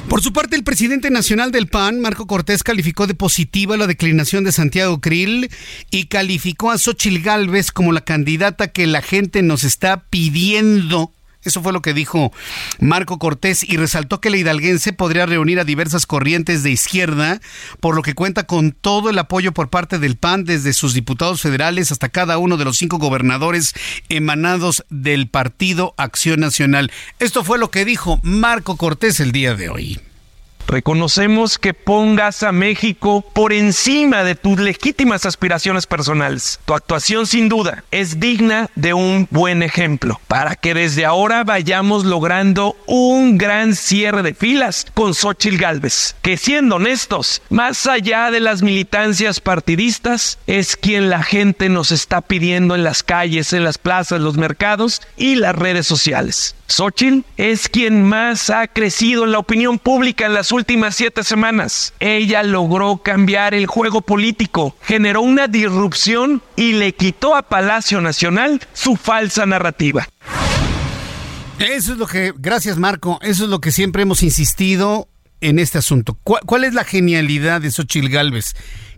Por su parte, el presidente nacional del PAN, Marco Cortés, calificó de positiva la declinación de Santiago Krill y calificó a Xochil Gálvez como la candidata que la gente nos está pidiendo eso fue lo que dijo Marco Cortés y resaltó que la hidalguense podría reunir a diversas corrientes de izquierda, por lo que cuenta con todo el apoyo por parte del PAN, desde sus diputados federales hasta cada uno de los cinco gobernadores emanados del Partido Acción Nacional. Esto fue lo que dijo Marco Cortés el día de hoy. Reconocemos que pongas a México por encima de tus legítimas aspiraciones personales. Tu actuación sin duda es digna de un buen ejemplo para que desde ahora vayamos logrando un gran cierre de filas con Xochitl Galvez, que siendo honestos, más allá de las militancias partidistas, es quien la gente nos está pidiendo en las calles, en las plazas, los mercados y las redes sociales. Xochitl es quien más ha crecido en la opinión pública en las últimas siete semanas. Ella logró cambiar el juego político, generó una disrupción y le quitó a Palacio Nacional su falsa narrativa. Eso es lo que, gracias Marco, eso es lo que siempre hemos insistido en este asunto. ¿Cuál, es la genialidad de Xochitl Galvez?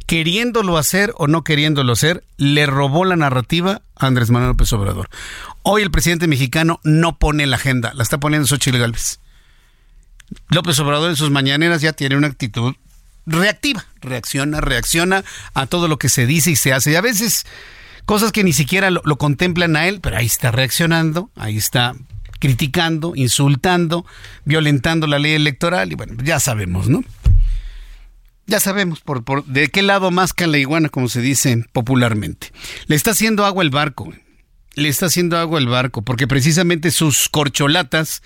Queriéndolo hacer o no queriéndolo hacer, le robó la narrativa a Andrés Manuel López Obrador. Hoy el presidente mexicano no pone la agenda, la está poniendo Xochitl Galvez. López Obrador en sus mañaneras ya tiene una actitud reactiva, reacciona, reacciona a todo lo que se dice y se hace. Y a veces cosas que ni siquiera lo contemplan a él, pero ahí está reaccionando, ahí está criticando, insultando, violentando la ley electoral y bueno, ya sabemos, ¿no? Ya sabemos por, por de qué lado masca la iguana, como se dice popularmente. Le está haciendo agua el barco. Le está haciendo agua el barco, porque precisamente sus corcholatas,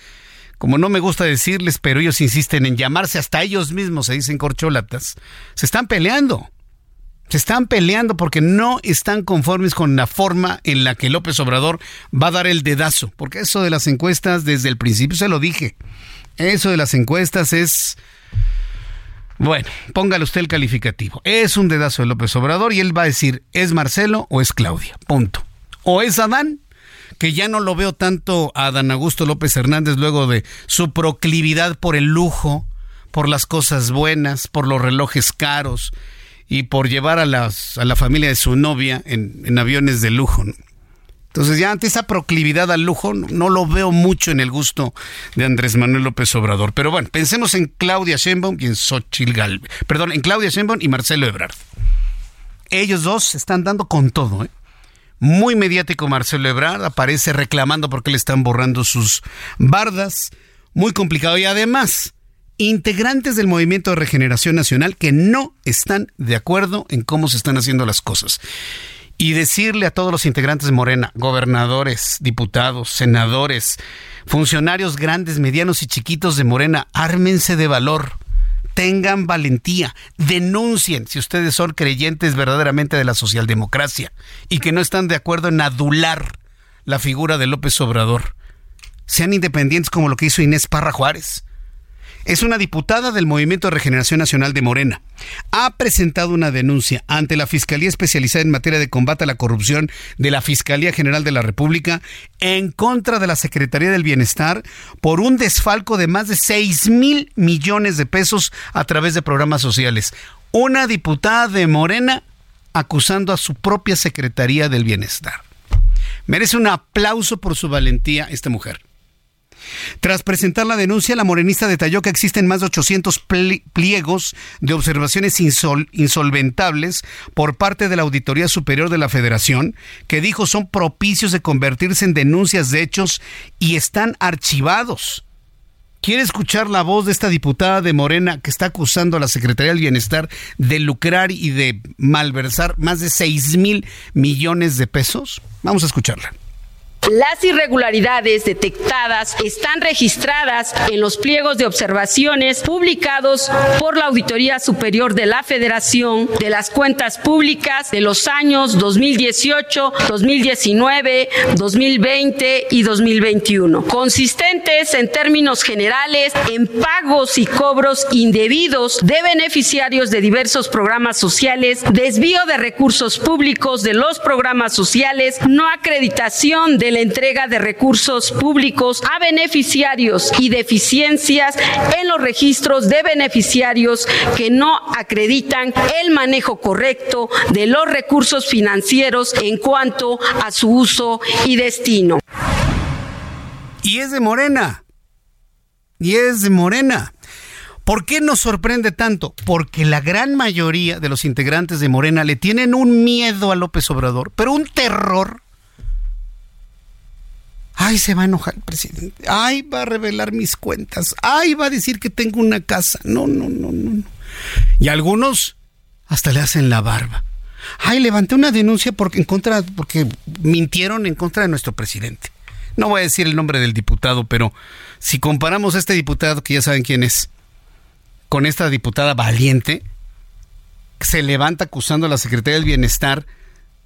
como no me gusta decirles, pero ellos insisten en llamarse hasta ellos mismos, se dicen corcholatas, se están peleando. Se están peleando porque no están conformes con la forma en la que López Obrador va a dar el dedazo. Porque eso de las encuestas, desde el principio se lo dije. Eso de las encuestas es... Bueno, póngale usted el calificativo. Es un dedazo de López Obrador y él va a decir, ¿es Marcelo o es Claudia? Punto. O es Adán, que ya no lo veo tanto a Adán Augusto López Hernández luego de su proclividad por el lujo, por las cosas buenas, por los relojes caros y por llevar a, las, a la familia de su novia en, aviones de lujo. Entonces ya ante esa proclividad al lujo no, lo veo mucho en el gusto de Andrés Manuel López Obrador. Pero bueno, pensemos en Claudia Sheinbaum y en Xochitl. Perdón, en Claudia Sheinbaum y Marcelo Ebrard. Ellos dos están dando con todo, ¿eh? Muy mediático Marcelo Ebrard, aparece reclamando porque le están borrando sus bardas. Muy complicado. Y además, integrantes del Movimiento de Regeneración Nacional que no están de acuerdo en cómo se están haciendo las cosas. Y decirle a todos los integrantes de Morena, gobernadores, diputados, senadores, funcionarios grandes, medianos y chiquitos de Morena, ármense de valor, tengan valentía, denuncien si ustedes son creyentes verdaderamente de la socialdemocracia y que no están de acuerdo en adular la figura de López Obrador. Sean independientes como lo que hizo Inés Parra Juárez es una diputada del Movimiento de Regeneración Nacional de Morena. Ha presentado una denuncia ante la Fiscalía Especializada en Materia de Combate a la Corrupción de la Fiscalía General de la República en contra de la Secretaría del Bienestar por un desfalco de más de 6 mil millones de pesos a través de programas sociales. Una diputada de Morena acusando a su propia Secretaría del Bienestar. Merece un aplauso por su valentía esta mujer. Tras presentar la denuncia, la morenista detalló que existen más de 800 pliegos de observaciones insolventables por parte de la Auditoría Superior de la Federación, que dijo son propicios de convertirse en denuncias de hechos y están archivados. ¿Quiere escuchar la voz de esta diputada de Morena que está acusando a la Secretaría del Bienestar de lucrar y de malversar más de 6 mil millones de pesos? Vamos a escucharla. Las irregularidades detectadas están registradas en los pliegos de observaciones publicados por la Auditoría Superior de la Federación de las Cuentas Públicas de los años 2018, 2019, 2020 y 2021, consistentes en términos generales en pagos y cobros indebidos de beneficiarios de diversos programas sociales, desvío de recursos públicos de los programas sociales, no acreditación de la entrega de recursos públicos a beneficiarios y deficiencias en los registros de beneficiarios que no acreditan el manejo correcto de los recursos financieros en cuanto a su uso y destino. Y es de Morena. Y es de Morena. ¿Por qué nos sorprende tanto? Porque la gran mayoría de los integrantes de Morena le tienen un miedo a López Obrador, pero un terror Ay, se va a enojar el presidente. Ay, va a revelar mis cuentas. Ay, va a decir que tengo una casa. No, no, no, no. Y algunos hasta le hacen la barba. Ay, levanté una denuncia porque en contra porque mintieron en contra de nuestro presidente. No voy a decir el nombre del diputado, pero si comparamos a este diputado que ya saben quién es con esta diputada valiente se levanta acusando a la Secretaría del Bienestar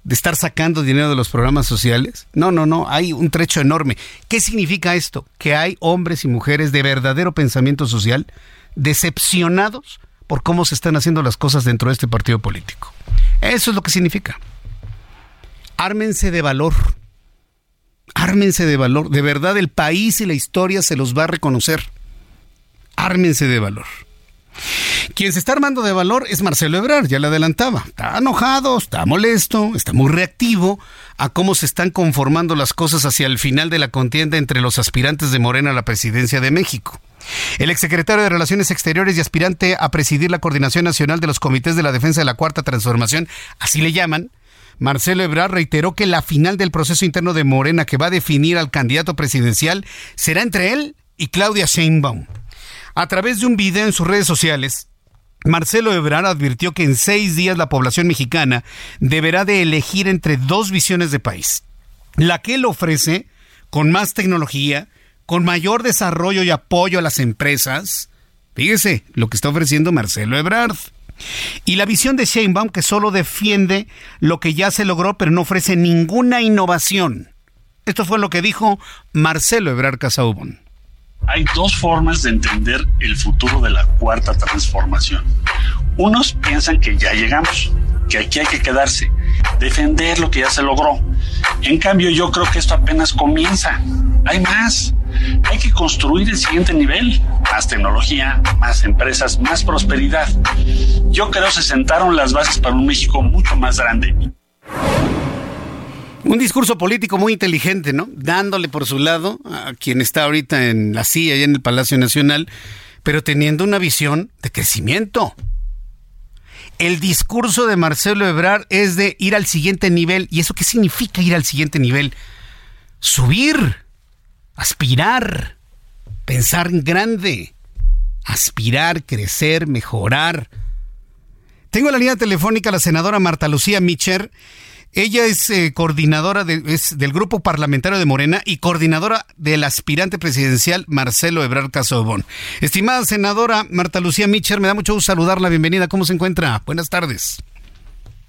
de estar sacando dinero de los programas sociales. No, no, no, hay un trecho enorme. ¿Qué significa esto? Que hay hombres y mujeres de verdadero pensamiento social decepcionados por cómo se están haciendo las cosas dentro de este partido político. Eso es lo que significa. Ármense de valor. Ármense de valor. De verdad el país y la historia se los va a reconocer. Ármense de valor. Quien se está armando de valor es Marcelo Ebrard, ya le adelantaba. Está enojado, está molesto, está muy reactivo a cómo se están conformando las cosas hacia el final de la contienda entre los aspirantes de Morena a la presidencia de México. El exsecretario de Relaciones Exteriores y aspirante a presidir la Coordinación Nacional de los Comités de la Defensa de la Cuarta Transformación, así le llaman, Marcelo Ebrard reiteró que la final del proceso interno de Morena que va a definir al candidato presidencial será entre él y Claudia Sheinbaum. A través de un video en sus redes sociales, Marcelo Ebrard advirtió que en seis días la población mexicana deberá de elegir entre dos visiones de país. La que él ofrece, con más tecnología, con mayor desarrollo y apoyo a las empresas. Fíjese lo que está ofreciendo Marcelo Ebrard. Y la visión de Sheinbaum que solo defiende lo que ya se logró, pero no ofrece ninguna innovación. Esto fue lo que dijo Marcelo Ebrard Casaubon. Hay dos formas de entender el futuro de la cuarta transformación. Unos piensan que ya llegamos, que aquí hay que quedarse, defender lo que ya se logró. En cambio, yo creo que esto apenas comienza. Hay más. Hay que construir el siguiente nivel. Más tecnología, más empresas, más prosperidad. Yo creo que se sentaron las bases para un México mucho más grande. Un discurso político muy inteligente, ¿no? Dándole por su lado a quien está ahorita en la silla, allá en el Palacio Nacional, pero teniendo una visión de crecimiento. El discurso de Marcelo Ebrard es de ir al siguiente nivel. ¿Y eso qué significa ir al siguiente nivel? Subir, aspirar, pensar en grande, aspirar, crecer, mejorar. Tengo la línea telefónica a la senadora Marta Lucía Micher ella es eh, coordinadora del grupo parlamentario de Morena y coordinadora del aspirante presidencial Marcelo Ebrard Casobón. Estimada senadora Marta Lucía Mitcher, me da mucho gusto saludarla. Bienvenida. ¿Cómo se encuentra? Buenas tardes.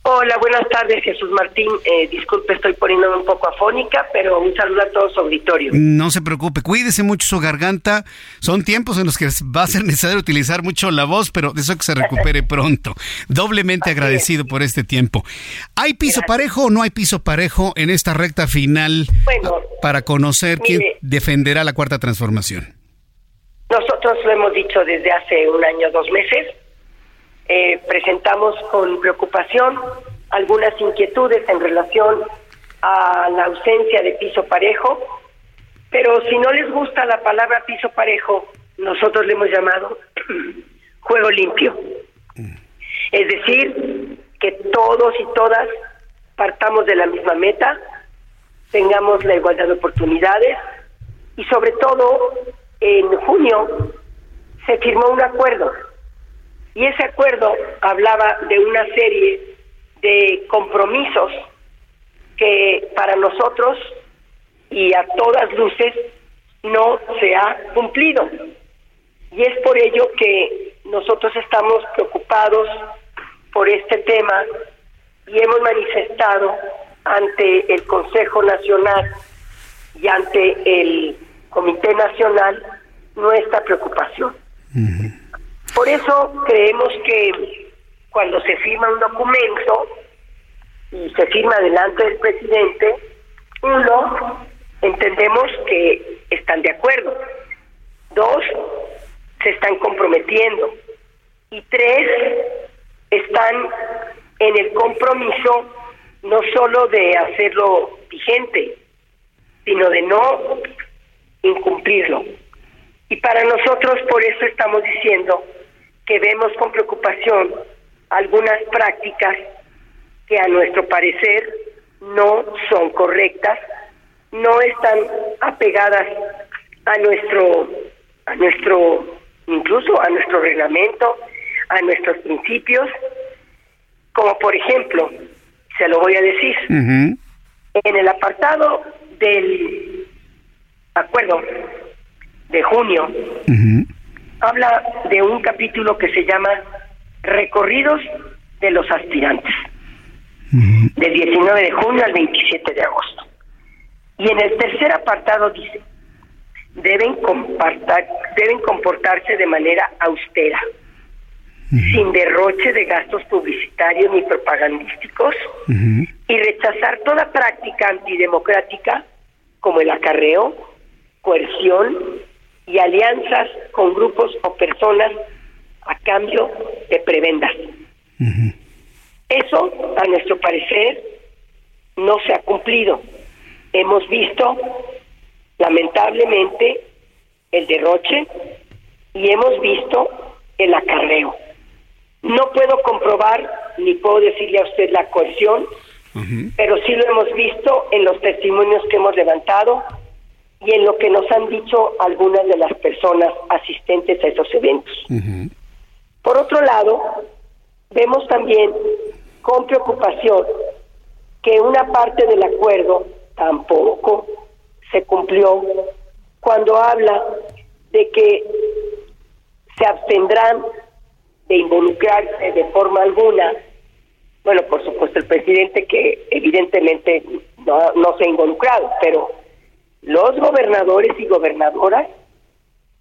Hola, buenas tardes, Jesús Martín. Eh, disculpe, estoy poniéndome un poco afónica, pero un saludo a todo su auditorio. No se preocupe, cuídese mucho su garganta. Son tiempos en los que va a ser necesario utilizar mucho la voz, pero deseo que se recupere pronto. Doblemente agradecido por este tiempo. ¿Hay piso parejo o no hay piso parejo en esta recta final para conocer quién defenderá la cuarta transformación? Nosotros lo hemos dicho desde hace un año, dos meses eh, presentamos con preocupación algunas inquietudes en relación a la ausencia de piso parejo, pero si no les gusta la palabra piso parejo, nosotros le hemos llamado juego limpio. Es decir, que todos y todas partamos de la misma meta, tengamos la igualdad de oportunidades y sobre todo en junio se firmó un acuerdo y ese acuerdo hablaba de una serie de compromisos que para nosotros y a todas luces no se ha cumplido. Y es por ello que nosotros estamos preocupados por este tema y hemos manifestado ante el Consejo Nacional y ante el Comité Nacional nuestra preocupación. Por eso creemos que cuando se firma un documento y se firma delante del presidente, uno, entendemos que están de acuerdo. Dos, se están comprometiendo. Y tres, están en el compromiso no solo de hacerlo vigente, sino de no incumplirlo. Y para nosotros por eso estamos diciendo que vemos con preocupación algunas prácticas que a nuestro parecer no son correctas, no están apegadas a nuestro a nuestro incluso a nuestro reglamento, a nuestros principios, como por ejemplo, se lo voy a decir, en el apartado del acuerdo de junio, habla de un capítulo que se llama Recorridos de los aspirantes, del 19 de junio al 27 de agosto. Y en el tercer apartado dice, deben, deben comportarse de manera austera, sin derroche de gastos publicitarios ni propagandísticos, y rechazar toda práctica antidemocrática como el acarreo, coerción, y alianzas con grupos o personas a cambio de prebendas. Eso, a nuestro parecer, no se ha cumplido. Hemos visto, lamentablemente, el derroche y hemos visto el acarreo. No puedo comprobar ni puedo decirle a usted la coerción, pero sí lo hemos visto en los testimonios que hemos levantado y en lo que nos han dicho algunas de las personas asistentes a esos eventos. Por otro lado, vemos también con preocupación que una parte del acuerdo tampoco se cumplió cuando habla de que se abstendrán de involucrarse de forma alguna. Bueno, por supuesto el presidente que evidentemente no, no se ha involucrado, pero los gobernadores y gobernadoras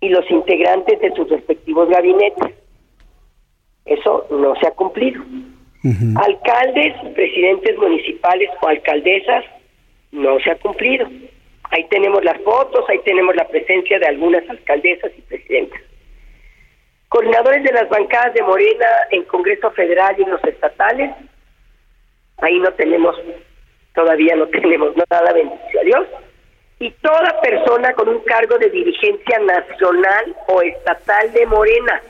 y los integrantes de sus respectivos gabinetes. Eso no se ha cumplido. Alcaldes, presidentes municipales o alcaldesas, no se ha cumplido. Ahí tenemos las fotos, ahí tenemos la presencia de algunas alcaldesas y presidentas. Coordinadores de las bancadas de Morena en Congreso Federal y en los estatales, ahí no tenemos, todavía no tenemos nada, bendición a Dios. Y toda persona con un cargo de dirigencia nacional o estatal de Morena.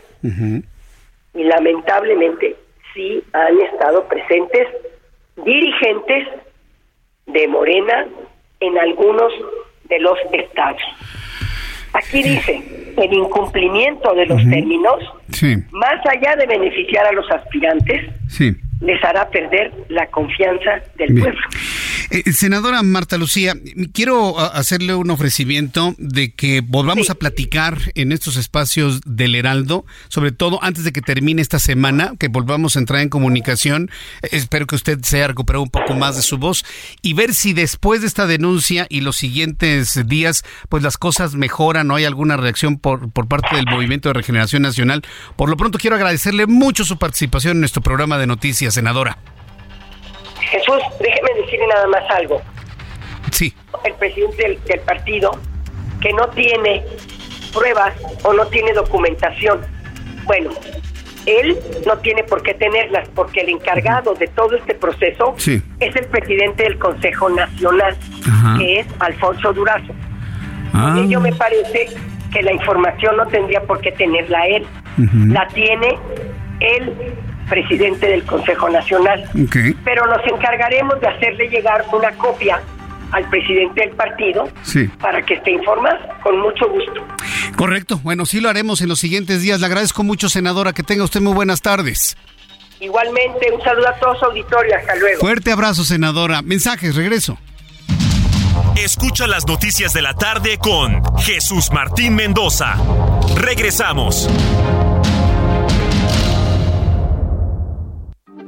Y lamentablemente sí han estado presentes dirigentes de Morena en algunos de los estados. Aquí dice, el incumplimiento de los términos, más allá de beneficiar a los aspirantes, les hará perder la confianza del pueblo. Eh, senadora Marta Lucía, quiero hacerle un ofrecimiento de que volvamos a platicar en estos espacios del Heraldo, sobre todo antes de que termine esta semana, que volvamos a entrar en comunicación. espero que usted se haya recuperado un poco más de su voz y ver si después de esta denuncia y los siguientes días, pues las cosas mejoran o hay alguna reacción por, por parte del Movimiento de Regeneración Nacional. Por lo pronto quiero agradecerle mucho su participación en nuestro programa de noticias, senadora. Jesús, déjeme decirle nada más algo. Sí. El presidente del, partido que no tiene pruebas o no tiene documentación. Bueno, él no tiene por qué tenerlas porque el encargado de todo este proceso es el presidente del Consejo Nacional, que es Alfonso Durazo. Ah. Y ello me parece que la información no tendría por qué tenerla él. La tiene él presidente del Consejo Nacional. Pero nos encargaremos de hacerle llegar una copia al presidente del partido para que esté informado, con mucho gusto. Correcto, bueno, sí lo haremos en los siguientes días. Le agradezco mucho, senadora, que tenga usted muy buenas tardes. Igualmente, un saludo a todos auditorio, hasta luego. Fuerte abrazo, senadora. Mensajes, regreso. Escucha las noticias de la tarde con Jesús Martín Mendoza. Regresamos.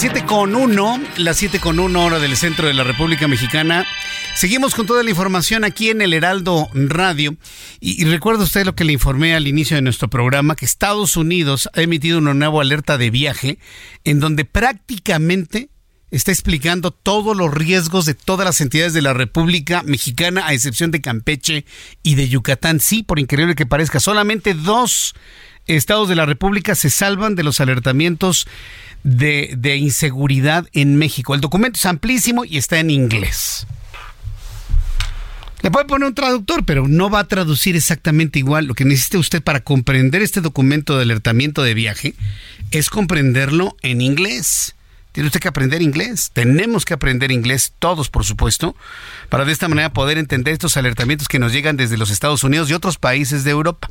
Las 7 con 1, las 7 con 1 hora del centro de la República Mexicana. Seguimos con toda la información aquí en el Heraldo Radio. Y, recuerda usted lo que le informé al inicio de nuestro programa, que Estados Unidos ha emitido una nueva alerta de viaje en donde prácticamente está explicando todos los riesgos de todas las entidades de la República Mexicana, a excepción de Campeche y de Yucatán. Sí, por increíble que parezca, solamente dos estados de la República se salvan de los alertamientos de, inseguridad en México. El documento es amplísimo y está en inglés. Le puede poner un traductor, pero no va a traducir exactamente igual. Lo que necesita usted para comprender este documento de alertamiento de viaje es comprenderlo en inglés. Tiene usted que aprender inglés. Tenemos que aprender inglés, todos por supuesto, para de esta manera poder entender estos alertamientos que nos llegan desde los Estados Unidos y otros países de Europa.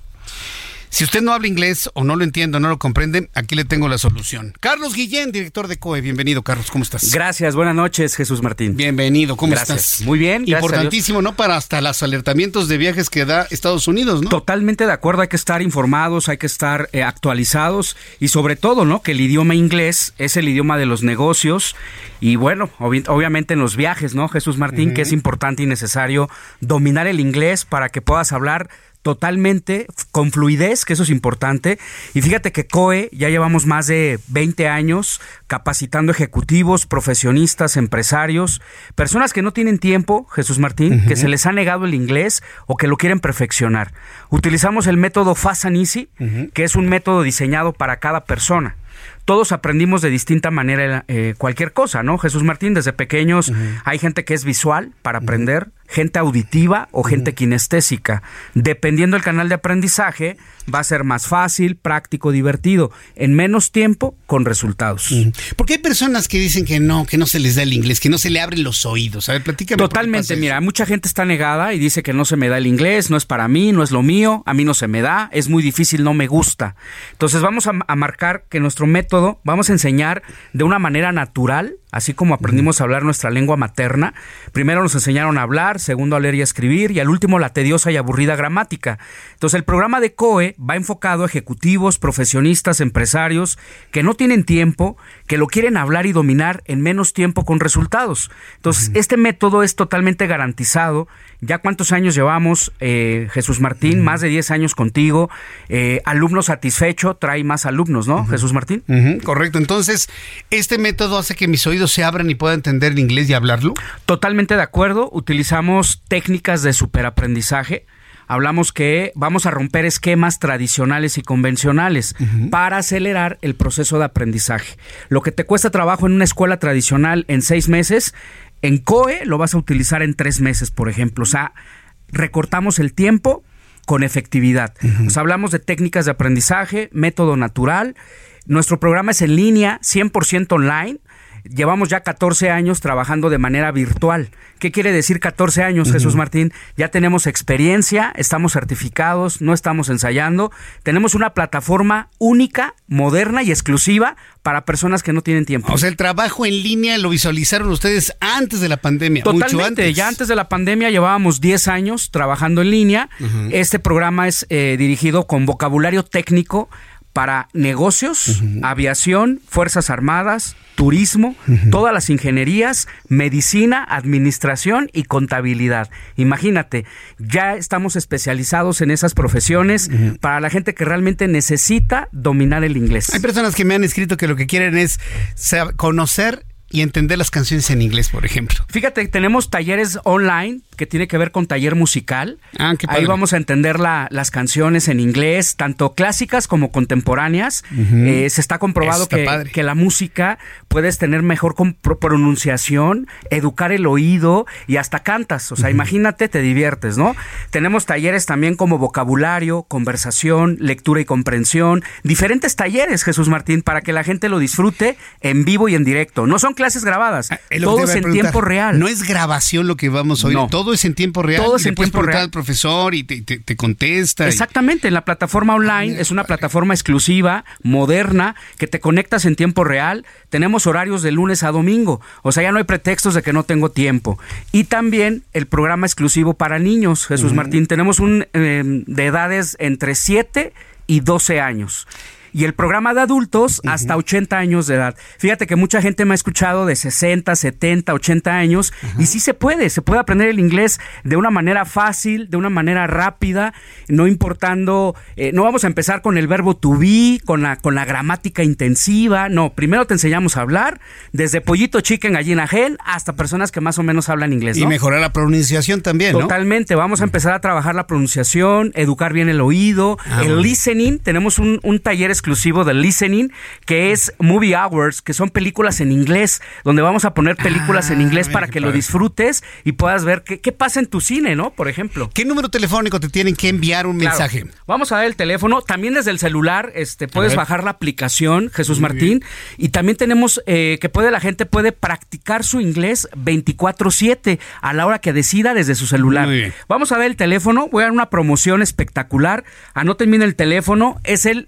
Si usted no habla inglés o no lo entiende o no lo comprende, aquí le tengo la solución. Carlos Guillén, director de COE. Bienvenido, Carlos. ¿Cómo estás? Gracias. Buenas noches, Jesús Martín. Bienvenido. ¿Cómo estás? Muy bien. Importantísimo, ¿no? Para hasta los alertamientos de viajes que da Estados Unidos, ¿no? Totalmente de acuerdo. Hay que estar informados, hay que estar eh, actualizados y sobre todo, ¿no? Que el idioma inglés es el idioma de los negocios y bueno, obviamente en los viajes, ¿no? Jesús Martín, que es importante y necesario dominar el inglés para que puedas hablar totalmente con fluidez, que eso es importante. Y fíjate que COE ya llevamos más de 20 años capacitando ejecutivos, profesionistas, empresarios, personas que no tienen tiempo, Jesús Martín, que se les ha negado el inglés o que lo quieren perfeccionar. Utilizamos el método Fast and Easy, que es un método diseñado para cada persona todos aprendimos de distinta manera eh, cualquier cosa, ¿no? Jesús Martín, desde pequeños hay gente que es visual para aprender, gente auditiva o gente kinestésica. Dependiendo del canal de aprendizaje, va a ser más fácil, práctico, divertido, en menos tiempo, con resultados. Porque hay personas que dicen que no, que no se les da el inglés, que no se le abren los oídos. A ver, platícame. Totalmente, mira, mucha gente está negada y dice que no se me da el inglés, no es para mí, no es lo mío, a mí no se me da, es muy difícil, no me gusta. Entonces vamos a, a marcar que nuestro método, vamos a enseñar de una manera natural, así como aprendimos a hablar nuestra lengua materna. Primero nos enseñaron a hablar, segundo a leer y a escribir, y al último la tediosa y aburrida gramática. Entonces el programa de COE va enfocado a ejecutivos, profesionistas, empresarios que no tienen tiempo, que lo quieren hablar y dominar en menos tiempo con resultados. Entonces, este método es totalmente garantizado. ¿Ya cuántos años llevamos, eh, Jesús Martín? Más de 10 años contigo. Eh, alumno satisfecho trae más alumnos, ¿no, Jesús Martín? Correcto. Entonces, ¿este método hace que mis oídos se abran y pueda entender el inglés y hablarlo? Totalmente de acuerdo. Utilizamos técnicas de superaprendizaje hablamos que vamos a romper esquemas tradicionales y convencionales para acelerar el proceso de aprendizaje. Lo que te cuesta trabajo en una escuela tradicional en seis meses, en COE lo vas a utilizar en tres meses, por ejemplo. O sea, recortamos el tiempo con efectividad. hablamos de técnicas de aprendizaje, método natural. Nuestro programa es en línea, 100% online llevamos ya 14 años trabajando de manera virtual. ¿Qué quiere decir 14 años, Jesús Martín? Ya tenemos experiencia, estamos certificados, no estamos ensayando. Tenemos una plataforma única, moderna y exclusiva para personas que no tienen tiempo. O sea, el trabajo en línea lo visualizaron ustedes antes de la pandemia. Totalmente. Mucho antes. Ya antes de la pandemia llevábamos 10 años trabajando en línea. Este programa es eh, dirigido con vocabulario técnico para negocios, aviación, Fuerzas Armadas, turismo, todas las ingenierías, medicina, administración y contabilidad. Imagínate, ya estamos especializados en esas profesiones para la gente que realmente necesita dominar el inglés. Hay personas que me han escrito que lo que quieren es conocer y entender las canciones en inglés, por ejemplo. Fíjate, tenemos talleres online que tiene que ver con taller musical. Ah, qué Ahí vamos a entender las canciones en inglés, tanto clásicas como contemporáneas. Eh, se está comprobado que, que, la música puedes tener mejor pronunciación, educar el oído y hasta cantas. O sea, imagínate, te diviertes, ¿no? Tenemos talleres también como vocabulario, conversación, lectura y comprensión. Diferentes talleres, Jesús Martín, para que la gente lo disfrute en vivo y en directo. No son clases grabadas, Ah, todo es en tiempo real. No es grabación lo que vamos a oír, No. todo es en tiempo real. Todo es en tiempo real. al profesor y te, te- te contesta. y- Exactamente, en la plataforma online es una plataforma exclusiva, moderna, que te conectas en tiempo real. Tenemos horarios de lunes a domingo, o sea, ya no hay pretextos de que no tengo tiempo. Y también el programa exclusivo para niños, Jesús Martín. Tenemos un eh, de edades entre 7 y 12 años. Y el programa de adultos hasta 80 años de edad. Fíjate que mucha gente me ha escuchado de 60, 70, 80 años y sí se puede, se puede aprender el inglés de una manera fácil, de una manera rápida, no importando, eh, no vamos a empezar con el verbo to be, con la, con la gramática intensiva, no, primero te enseñamos a hablar, desde pollito chicken, gallina gen, hasta personas que más o menos hablan inglés. Y mejorar la pronunciación también, ¿no? Totalmente, vamos a empezar a trabajar la pronunciación, educar bien el oído, Ah, el bueno. listening, tenemos un, un taller exclusivo del listening que es Movie Hours, que son películas en inglés, donde vamos a poner películas en inglés mira para que lo disfrutes y puedas ver qué, qué pasa en tu cine, ¿no? Por ejemplo. ¿Qué número telefónico te tienen que enviar un Claro. mensaje? Vamos a dar el teléfono. También desde el celular, este, puedes ver. bajar la aplicación Jesús Muy Martín. Y también tenemos eh, que puede la gente puede practicar su inglés 24/7 a la hora que decida desde su celular. Muy bien. Vamos a ver el teléfono. Voy a dar una promoción espectacular. Anoten bien el teléfono. Es el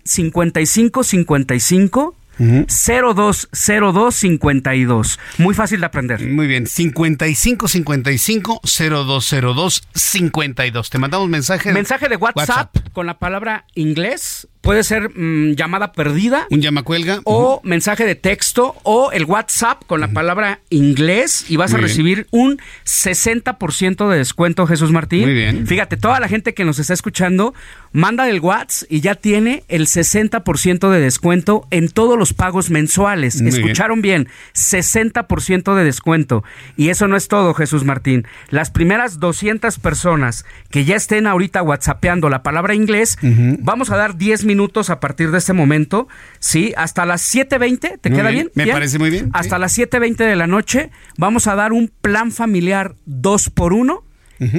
5555 020252. Muy fácil de aprender. Muy bien, 55 55 0202 52. Te mandamos mensaje. Mensaje de WhatsApp, con la palabra inglés Puede ser mm, llamada perdida. Un llamacuelga. O mensaje de texto o el WhatsApp con la palabra inglés y vas a recibir un 60% de descuento, Jesús Martín. Muy bien. Fíjate, toda la gente que nos está escuchando, manda el WhatsApp y ya tiene el 60% de descuento en todos los pagos mensuales. Muy bien. Escucharon bien, 60% de descuento. Y eso no es todo, Jesús Martín. Las primeras 200 personas que ya estén ahorita whatsappeando la palabra inglés, vamos a dar 10 minutos a partir de este momento, ¿sí? Hasta las 7.20, ¿te Muy queda bien, bien? me parece muy bien, Hasta las 7.20 de la noche vamos a dar un plan familiar 2 por 1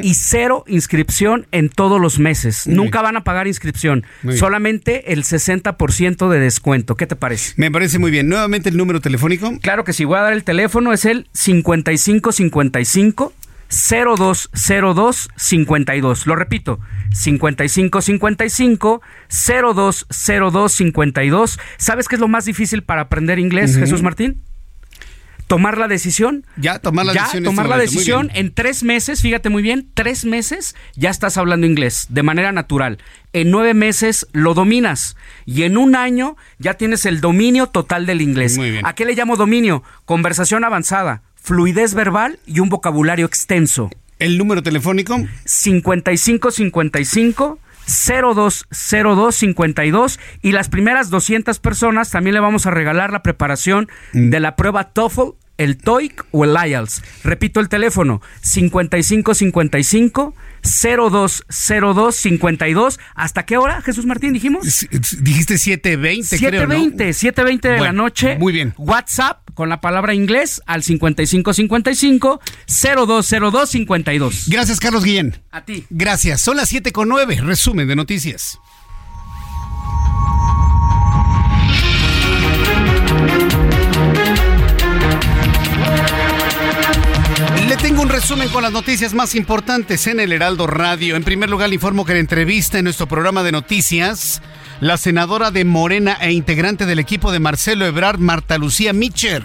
y cero inscripción en todos los meses. Muy Nunca van a pagar inscripción, Muy solamente el 60% de descuento. ¿Qué te parece? Me parece muy bien. Nuevamente el número telefónico. Claro que sí, voy a dar el teléfono, es el 5555 0202 52. Lo repito, 5555 0202 52. ¿Sabes qué es lo más difícil para aprender inglés. Jesús Martín? Tomar la decisión. Ya, tomar la Ya, decisión. en tomar la decisión en tres meses, fíjate muy bien, tres meses ya estás hablando inglés de manera natural. En nueve meses lo dominas y en un año ya tienes el dominio total del inglés. Muy bien. ¿A qué le llamo dominio? Conversación avanzada, fluidez verbal y un vocabulario extenso. El número telefónico 5555 020252 y las primeras 200 personas también le vamos a regalar la preparación de la prueba TOEFL, el TOEIC o el IELTS. Repito el teléfono 5555 020252. ¿Hasta qué hora, Jesús Martín, dijimos? Dijiste 720, creo, ¿no? 720, 720 de la Bueno, noche. muy bien. WhatsApp con la palabra inglés al 5555 020252. Gracias, Carlos Guillén. A ti. Gracias. Son las 7 con 9. Resumen de noticias. Resumen con las noticias más importantes en el Heraldo Radio. En primer lugar, le informo que en entrevista en nuestro programa de noticias, la senadora de Morena e integrante del equipo de Marcelo Ebrard, Marta Lucía Mitcher,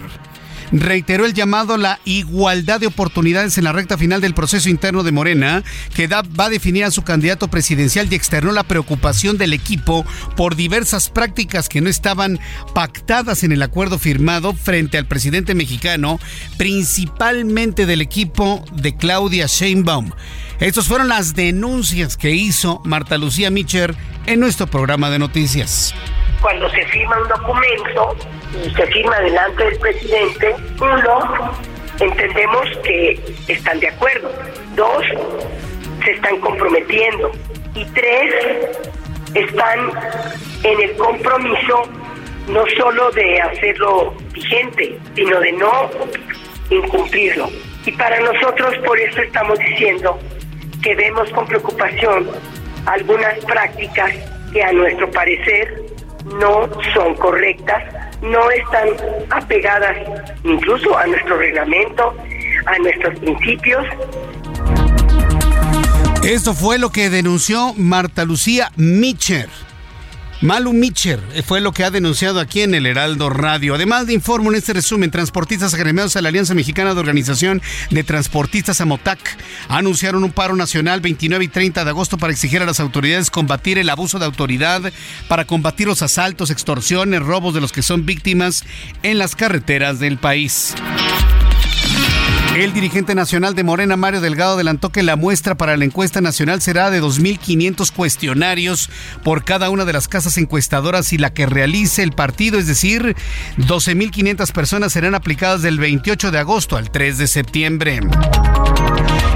reiteró el llamado a la igualdad de oportunidades en la recta final del proceso interno de Morena, que va a definir a su candidato presidencial y externó la preocupación del equipo por diversas prácticas que no estaban pactadas en el acuerdo firmado frente al presidente mexicano, principalmente del equipo de Claudia Sheinbaum. Estas fueron las denuncias que hizo Marta Lucía Mitcher en nuestro programa de noticias. Cuando se firma un documento se firma delante del presidente, uno, entendemos que están de acuerdo. Dos, se están comprometiendo. Y tres, están en el compromiso no solo de hacerlo vigente, sino de no incumplirlo. Y para nosotros por eso estamos diciendo que vemos con preocupación algunas prácticas que a nuestro parecer no son correctas, no están apegadas incluso a nuestro reglamento, a nuestros principios Esto fue lo que denunció Marta Lucía Mitcher. Malu Mitcher fue lo que ha denunciado aquí en el Heraldo Radio. Además de informo en este resumen, transportistas agremiados a la Alianza Mexicana de Organización de Transportistas Amotac anunciaron un paro nacional 29 y 30 de agosto para exigir a las autoridades combatir el abuso de autoridad, para combatir los asaltos, extorsiones, robos de los que son víctimas en las carreteras del país. El dirigente nacional de Morena, Mario Delgado, adelantó que la muestra para la encuesta nacional será de 2.500 cuestionarios por cada una de las casas encuestadoras y la que realice el partido, es decir, 12.500 personas serán aplicadas del 28 de agosto al 3 de septiembre.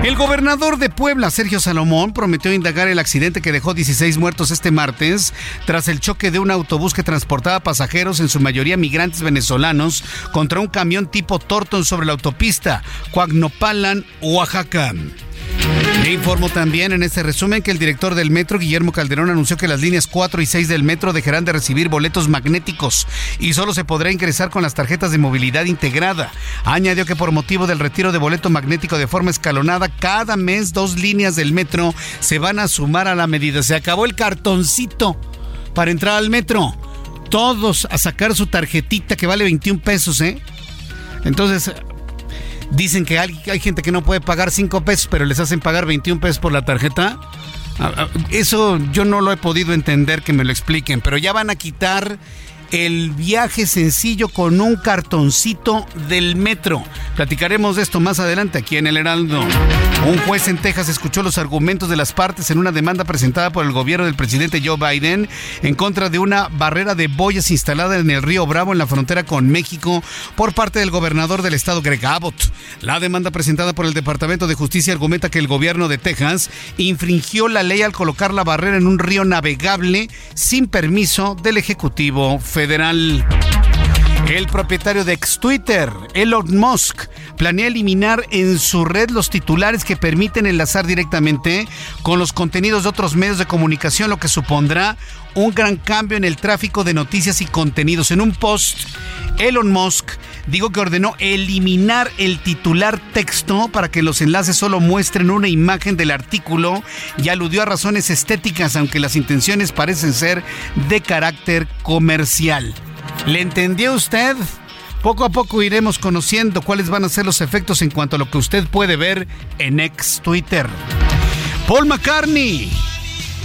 El gobernador de Puebla, Sergio Salomón, prometió indagar el accidente que dejó 16 muertos este martes tras el choque de un autobús que transportaba pasajeros, en su mayoría migrantes venezolanos, contra un camión tipo Torton sobre la autopista Coagnopalan, Oaxaca. Le informo también en este resumen que el director del metro, Guillermo Calderón, anunció que las líneas 4 y 6 del metro dejarán de recibir boletos magnéticos y solo se podrá ingresar con las tarjetas de movilidad integrada. Añadió que por motivo del retiro de boleto magnético de forma escalonada, cada mes dos líneas del metro se van a sumar a la medida. Se acabó el cartoncito para entrar al metro. Todos a sacar su tarjetita que vale 21 pesos, ¿eh? Entonces, Dicen que hay, gente que no puede pagar 5 pesos, pero les hacen pagar 21 pesos por la tarjeta. Ah, ah, eso yo no lo he podido entender que me lo expliquen, pero ya van a quitar el viaje sencillo con un cartoncito del metro. Platicaremos de esto más adelante aquí en el Heraldo. Un juez en Texas escuchó los argumentos de las partes en una demanda presentada por el gobierno del presidente Joe Biden en contra de una barrera de boyas instalada en el río Bravo en la frontera con México por parte del gobernador del estado Greg Abbott. La demanda presentada por el Departamento de Justicia argumenta que el gobierno de Texas infringió la ley al colocar la barrera en un río navegable sin permiso del Ejecutivo Federal. El propietario de ex Twitter, Elon Musk, planea eliminar en su red los titulares que permiten enlazar directamente con los contenidos de otros medios de comunicación, lo que supondrá un gran cambio en el tráfico de noticias y contenidos. En un post, Elon Musk dijo que ordenó eliminar el titular texto para que los enlaces solo muestren una imagen del artículo y aludió a razones estéticas, aunque las intenciones parecen ser de carácter comercial. ¿Le entendió usted? Poco a poco iremos conociendo cuáles van a ser los efectos en cuanto a lo que usted puede ver en ex Twitter. Paul McCartney,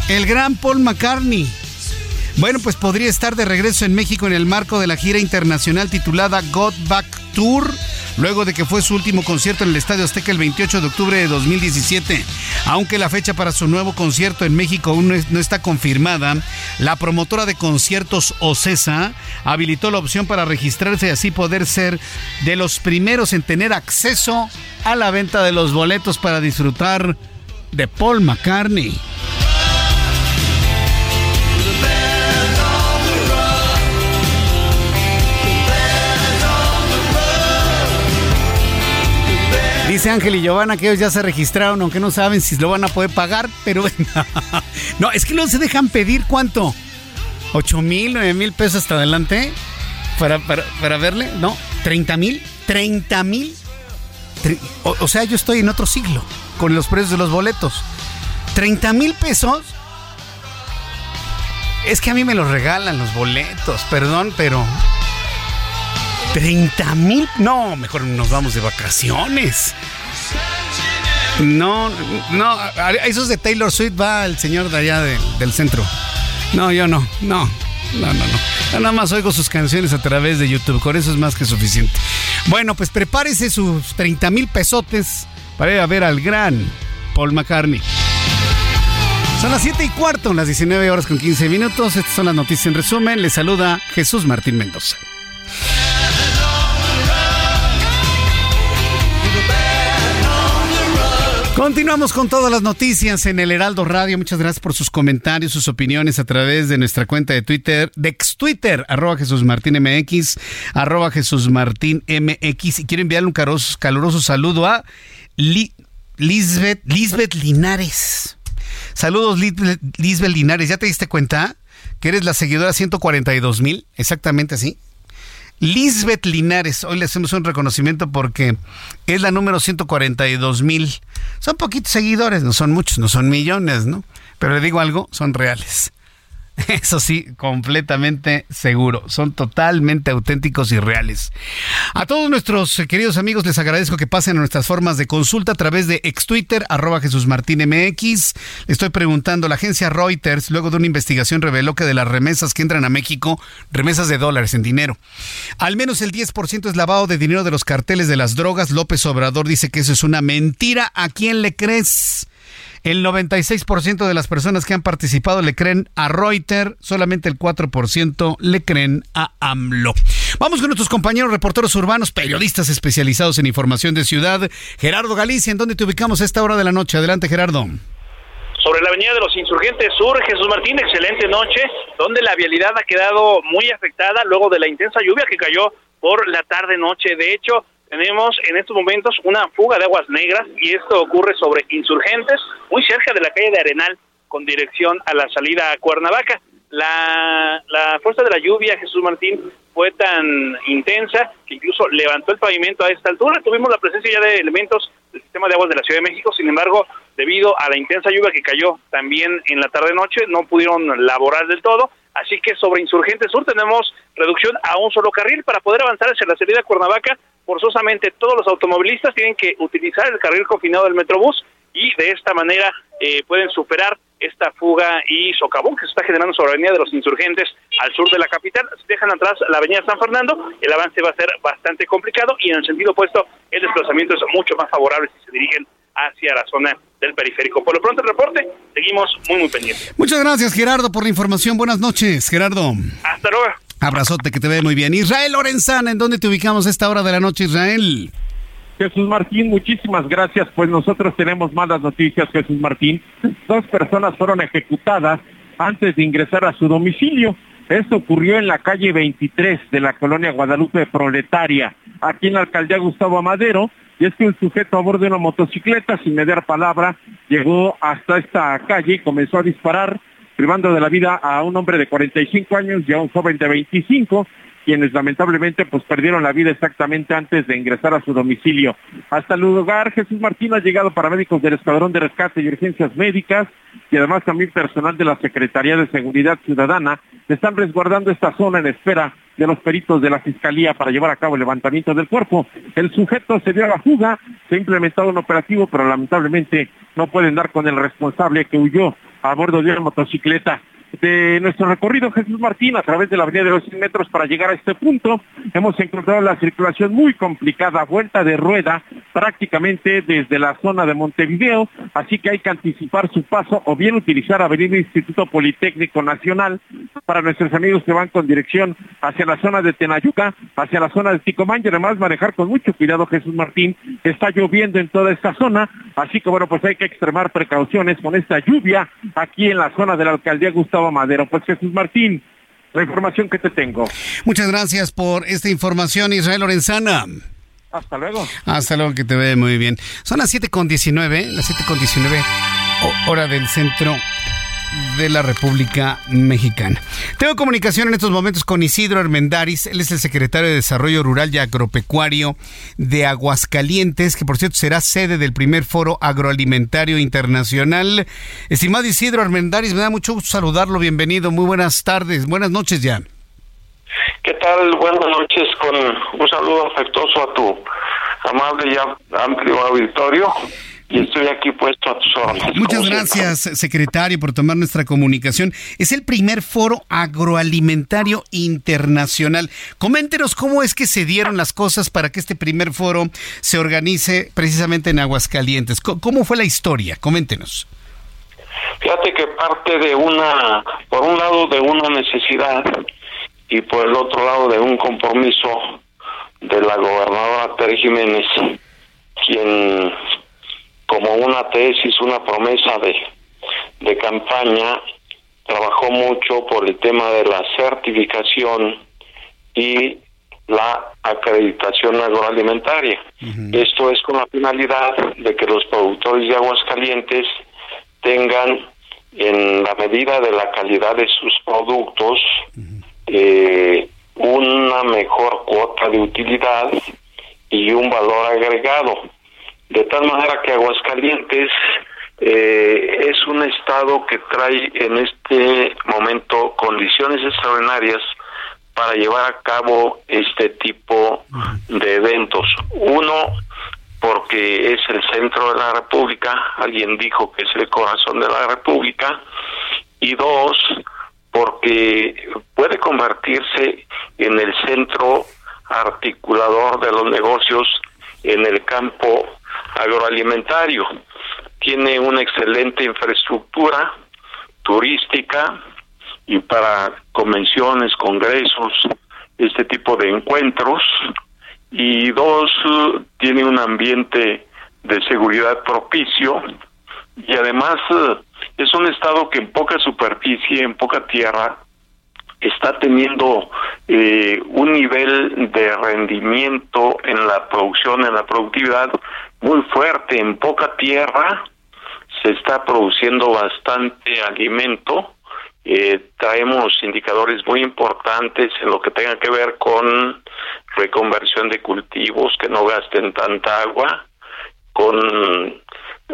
el gran Paul McCartney. Bueno, pues podría estar de regreso en México en el marco de la gira internacional titulada God Back Tour luego de que fue su último concierto en el Estadio Azteca el 28 de octubre de 2017. Aunque la fecha para su nuevo concierto en México aún no está confirmada, la promotora de conciertos OCESA habilitó la opción para registrarse y así poder ser de los primeros en tener acceso a la venta de los boletos para disfrutar de Paul McCartney. Dice Ángel y Giovanna que ellos ya se registraron, aunque no saben si lo van a poder pagar, pero no, es que no se dejan pedir cuánto. ¿8 mil, 9 mil pesos hasta adelante? Para, para, verle, ¿no? ¿30 mil? ¿30 mil? O, sea, yo estoy en otro siglo con los precios de los boletos. ¿30 mil pesos? Es que a mí me los regalan los boletos, perdón, pero 30 mil. No, mejor nos vamos de vacaciones. No, no, a esos de Taylor Swift va el señor de allá del centro. No, yo no, no, no, no, no. Yo nada más oigo sus canciones a través de YouTube, con eso es más que suficiente. Bueno, pues prepárese sus 30 mil pesotes para ir a ver al gran Paul McCartney. Son las 7 y cuarto, las 19 horas con 15 minutos. Estas son las noticias en resumen. Le saluda Jesús Martín Mendoza. Continuamos con todas las noticias en el Heraldo Radio. Muchas gracias por sus comentarios, sus opiniones a través de nuestra cuenta de Twitter, de ex Twitter, arroba Jesús Martín MX, arroba Jesús Martín MX. Y quiero enviarle un caluroso, saludo a Lisbeth, Lisbeth Linares. Saludos, Lisbeth Linares. ¿Ya te diste cuenta que eres la seguidora 142 mil? Exactamente así. Lisbeth Linares, hoy le hacemos un reconocimiento porque es la número 142 mil. Son poquitos seguidores, no son muchos, no son millones, ¿no? Pero le digo algo, son reales. Eso sí, completamente seguro. Son totalmente auténticos y reales. A todos nuestros queridos amigos les agradezco que pasen a nuestras formas de consulta a través de ex Twitter, arroba Jesús estoy preguntando, la agencia Reuters, luego de una investigación, reveló que de las remesas que entran a México, remesas de dólares en dinero, al menos el 10% es lavado de dinero de los carteles de las drogas. López Obrador dice que eso es una mentira. ¿A quién le crees? El 96% de las personas que han participado le creen a Reuters, solamente el 4% le creen a AMLO. Vamos con nuestros compañeros reporteros urbanos, periodistas especializados en información de ciudad. Gerardo Galicia, ¿en dónde te ubicamos a esta hora de la noche? Adelante, Gerardo sobre la avenida de los Insurgentes Sur, Jesús Martín, excelente noche, donde la vialidad ha quedado muy afectada luego de la intensa lluvia que cayó por la tarde-noche. De hecho, tenemos en estos momentos una fuga de aguas negras y esto ocurre sobre insurgentes, muy cerca de la calle de Arenal, con dirección a la salida a Cuernavaca. La, la fuerza de la lluvia, Jesús Martín, fue tan intensa que incluso levantó el pavimento a esta altura. Tuvimos la presencia ya de elementos del sistema de aguas de la Ciudad de México, sin embargo, debido a la intensa lluvia que cayó también en la tarde-noche, no pudieron laborar del todo. Así que sobre Insurgente Sur tenemos reducción a un solo carril para poder avanzar hacia la salida a Cuernavaca forzosamente todos los automovilistas tienen que utilizar el carril confinado del Metrobús y de esta manera eh, pueden superar esta fuga y socavón que se está generando sobre la Avenida de los Insurgentes al sur de la capital. Si dejan atrás la Avenida San Fernando, el avance va a ser bastante complicado y en el sentido opuesto el desplazamiento es mucho más favorable si se dirigen hacia la zona del periférico. Por lo pronto el reporte, seguimos muy muy pendientes. Muchas gracias Gerardo por la información. Buenas noches, Gerardo. Hasta luego. Abrazote, que te ve muy bien. Israel Lorenzana, ¿en dónde te ubicamos a esta hora de la noche, Israel? Jesús Martín, muchísimas gracias. Pues nosotros tenemos malas noticias, Jesús Martín. Dos personas fueron ejecutadas antes de ingresar a su domicilio. Esto ocurrió en la calle 23 de la colonia Guadalupe Proletaria, aquí en la alcaldía Gustavo Amadero. Y es que un sujeto a bordo de una motocicleta, sin mediar palabra, llegó hasta esta calle y comenzó a disparar, privando de la vida a un hombre de 45 años y a un joven de 25 quienes lamentablemente pues perdieron la vida exactamente antes de ingresar a su domicilio. Hasta el lugar Jesús Martín ha llegado paramédicos del Escuadrón de Rescate y Urgencias Médicas y además también personal de la Secretaría de Seguridad Ciudadana están resguardando esta zona en espera de los peritos de la Fiscalía para llevar a cabo el levantamiento del cuerpo. El sujeto se dio a la fuga, se ha implementado un operativo, pero lamentablemente no pueden dar con el responsable que huyó a bordo de una motocicleta de nuestro recorrido Jesús Martín a través de la avenida de los 100 metros para llegar a este punto. Hemos encontrado la circulación muy complicada, vuelta de rueda prácticamente desde la zona de Montevideo, así que hay que anticipar su paso o bien utilizar Avenida Instituto Politécnico Nacional para nuestros amigos que van con dirección hacia la zona de Tenayuca, hacia la zona de Ticomán y además manejar con mucho cuidado Jesús Martín. Está lloviendo en toda esta zona, así que bueno, pues hay que extremar precauciones con esta lluvia aquí en la zona de la alcaldía Gustavo Madero. Pues Jesús Martín, la información que te tengo. Muchas gracias por esta información, Israel Lorenzana. Hasta luego. Hasta luego, que te ve muy bien. Son las 7.19, las 7.19 hora del centro de la República Mexicana. Tengo comunicación en estos momentos con Isidro Armendaris, él es el secretario de Desarrollo Rural y Agropecuario de Aguascalientes, que por cierto será sede del primer foro agroalimentario internacional. Estimado Isidro Armendaris, me da mucho gusto saludarlo, bienvenido, muy buenas tardes, buenas noches ya. ¿Qué tal? Buenas noches, con un saludo afectuoso a tu amable y amplio auditorio y estoy aquí puesto a tus órdenes. Muchas gracias, secretario, por tomar nuestra comunicación. Es el primer foro agroalimentario internacional. Coméntenos cómo es que se dieron las cosas para que este primer foro se organice precisamente en Aguascalientes. ¿Cómo fue la historia? Coméntenos. Fíjate que parte de una, por un lado de una necesidad y por el otro lado de un compromiso de la gobernadora Tere Jiménez, quien como una tesis, una promesa de, de campaña, trabajó mucho por el tema de la certificación y la acreditación agroalimentaria. Esto es con la finalidad de que los productores de aguas calientes tengan en la medida de la calidad de sus productos eh, una mejor cuota de utilidad y un valor agregado de tal manera que Aguascalientes eh, es un estado que trae en este momento condiciones extraordinarias para llevar a cabo este tipo de eventos. Uno, porque es el centro de la República, alguien dijo que es el corazón de la República, y dos, porque puede convertirse en el centro articulador de los negocios en el campo agroalimentario. Tiene una excelente infraestructura turística y para convenciones, congresos, este tipo de encuentros. Y dos, tiene un ambiente de seguridad propicio y además es un estado que en poca superficie, en poca tierra, está teniendo eh, un nivel de rendimiento en la producción, en la productividad muy fuerte. En poca tierra se está produciendo bastante alimento. Eh, traemos indicadores muy importantes en lo que tenga que ver con reconversión de cultivos que no gasten tanta agua, con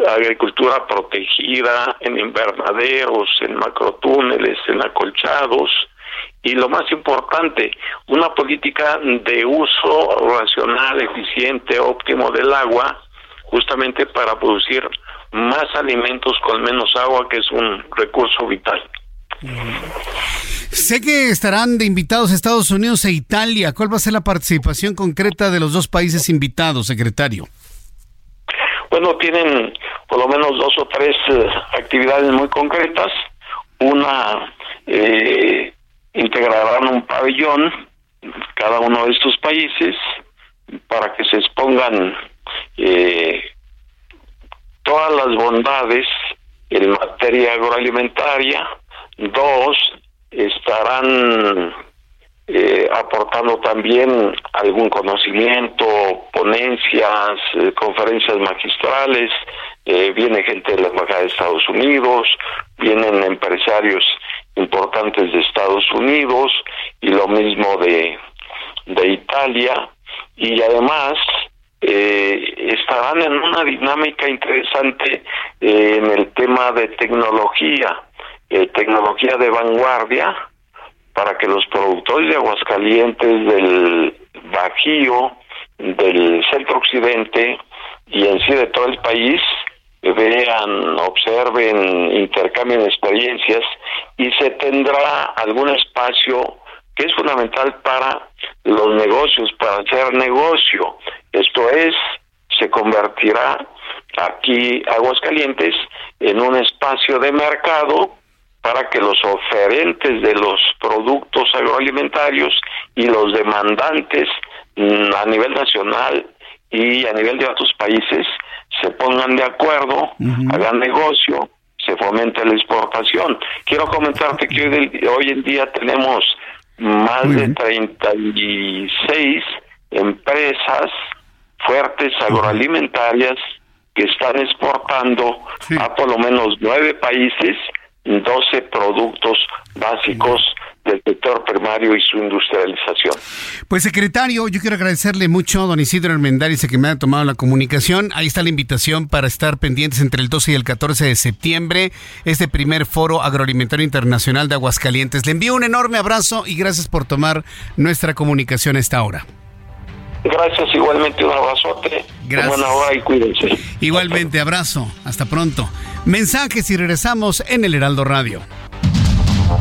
agricultura protegida en invernaderos, en macrotúneles, en acolchados, y lo más importante, una política de uso racional, eficiente, óptimo del agua, justamente para producir más alimentos con menos agua, que es un recurso vital. Sé que estarán de invitados Estados Unidos e Italia. ¿Cuál va a ser la participación concreta de los dos países invitados, secretario? Bueno, tienen por lo menos dos o tres eh, actividades muy concretas. Una, eh, integrarán un pabellón cada uno de estos países para que se expongan eh, todas las bondades en materia agroalimentaria. Dos, estarán eh, aportando también algún conocimiento, ponencias, eh, conferencias magistrales, eh, viene gente de la Embajada de Estados Unidos, vienen empresarios importantes de Estados Unidos y lo mismo de, de Italia y además estarán en una dinámica interesante en el tema de tecnología, tecnología de vanguardia, para que los productores de Aguascalientes, del Bajío, del centro occidente y en sí de todo el país vean, observen, intercambien experiencias y se tendrá algún espacio que es fundamental para los negocios, para hacer negocio. Esto es, se convertirá aquí Aguascalientes en un espacio de mercado para que los oferentes de los productos agroalimentarios y los demandantes a nivel nacional y a nivel de otros países se pongan de acuerdo, hagan negocio, se fomente la exportación. Quiero comentarte que hoy, en día tenemos más de 36 empresas fuertes agroalimentarias que están exportando a por lo menos nueve países 12 productos básicos del sector primario y su industrialización. Pues secretario, yo quiero agradecerle mucho a don Isidro Armendáriz que me ha tomado la comunicación. Ahí está la invitación para estar pendientes entre el 12 y el 14 de septiembre, este primer foro agroalimentario internacional de Aguascalientes. Le envío un enorme abrazo y gracias por tomar nuestra comunicación a esta hora. Gracias, igualmente un abrazote. Gracias. Buena hora y cuídense. Igualmente, abrazo. Hasta pronto. Mensajes y regresamos en el Heraldo Radio.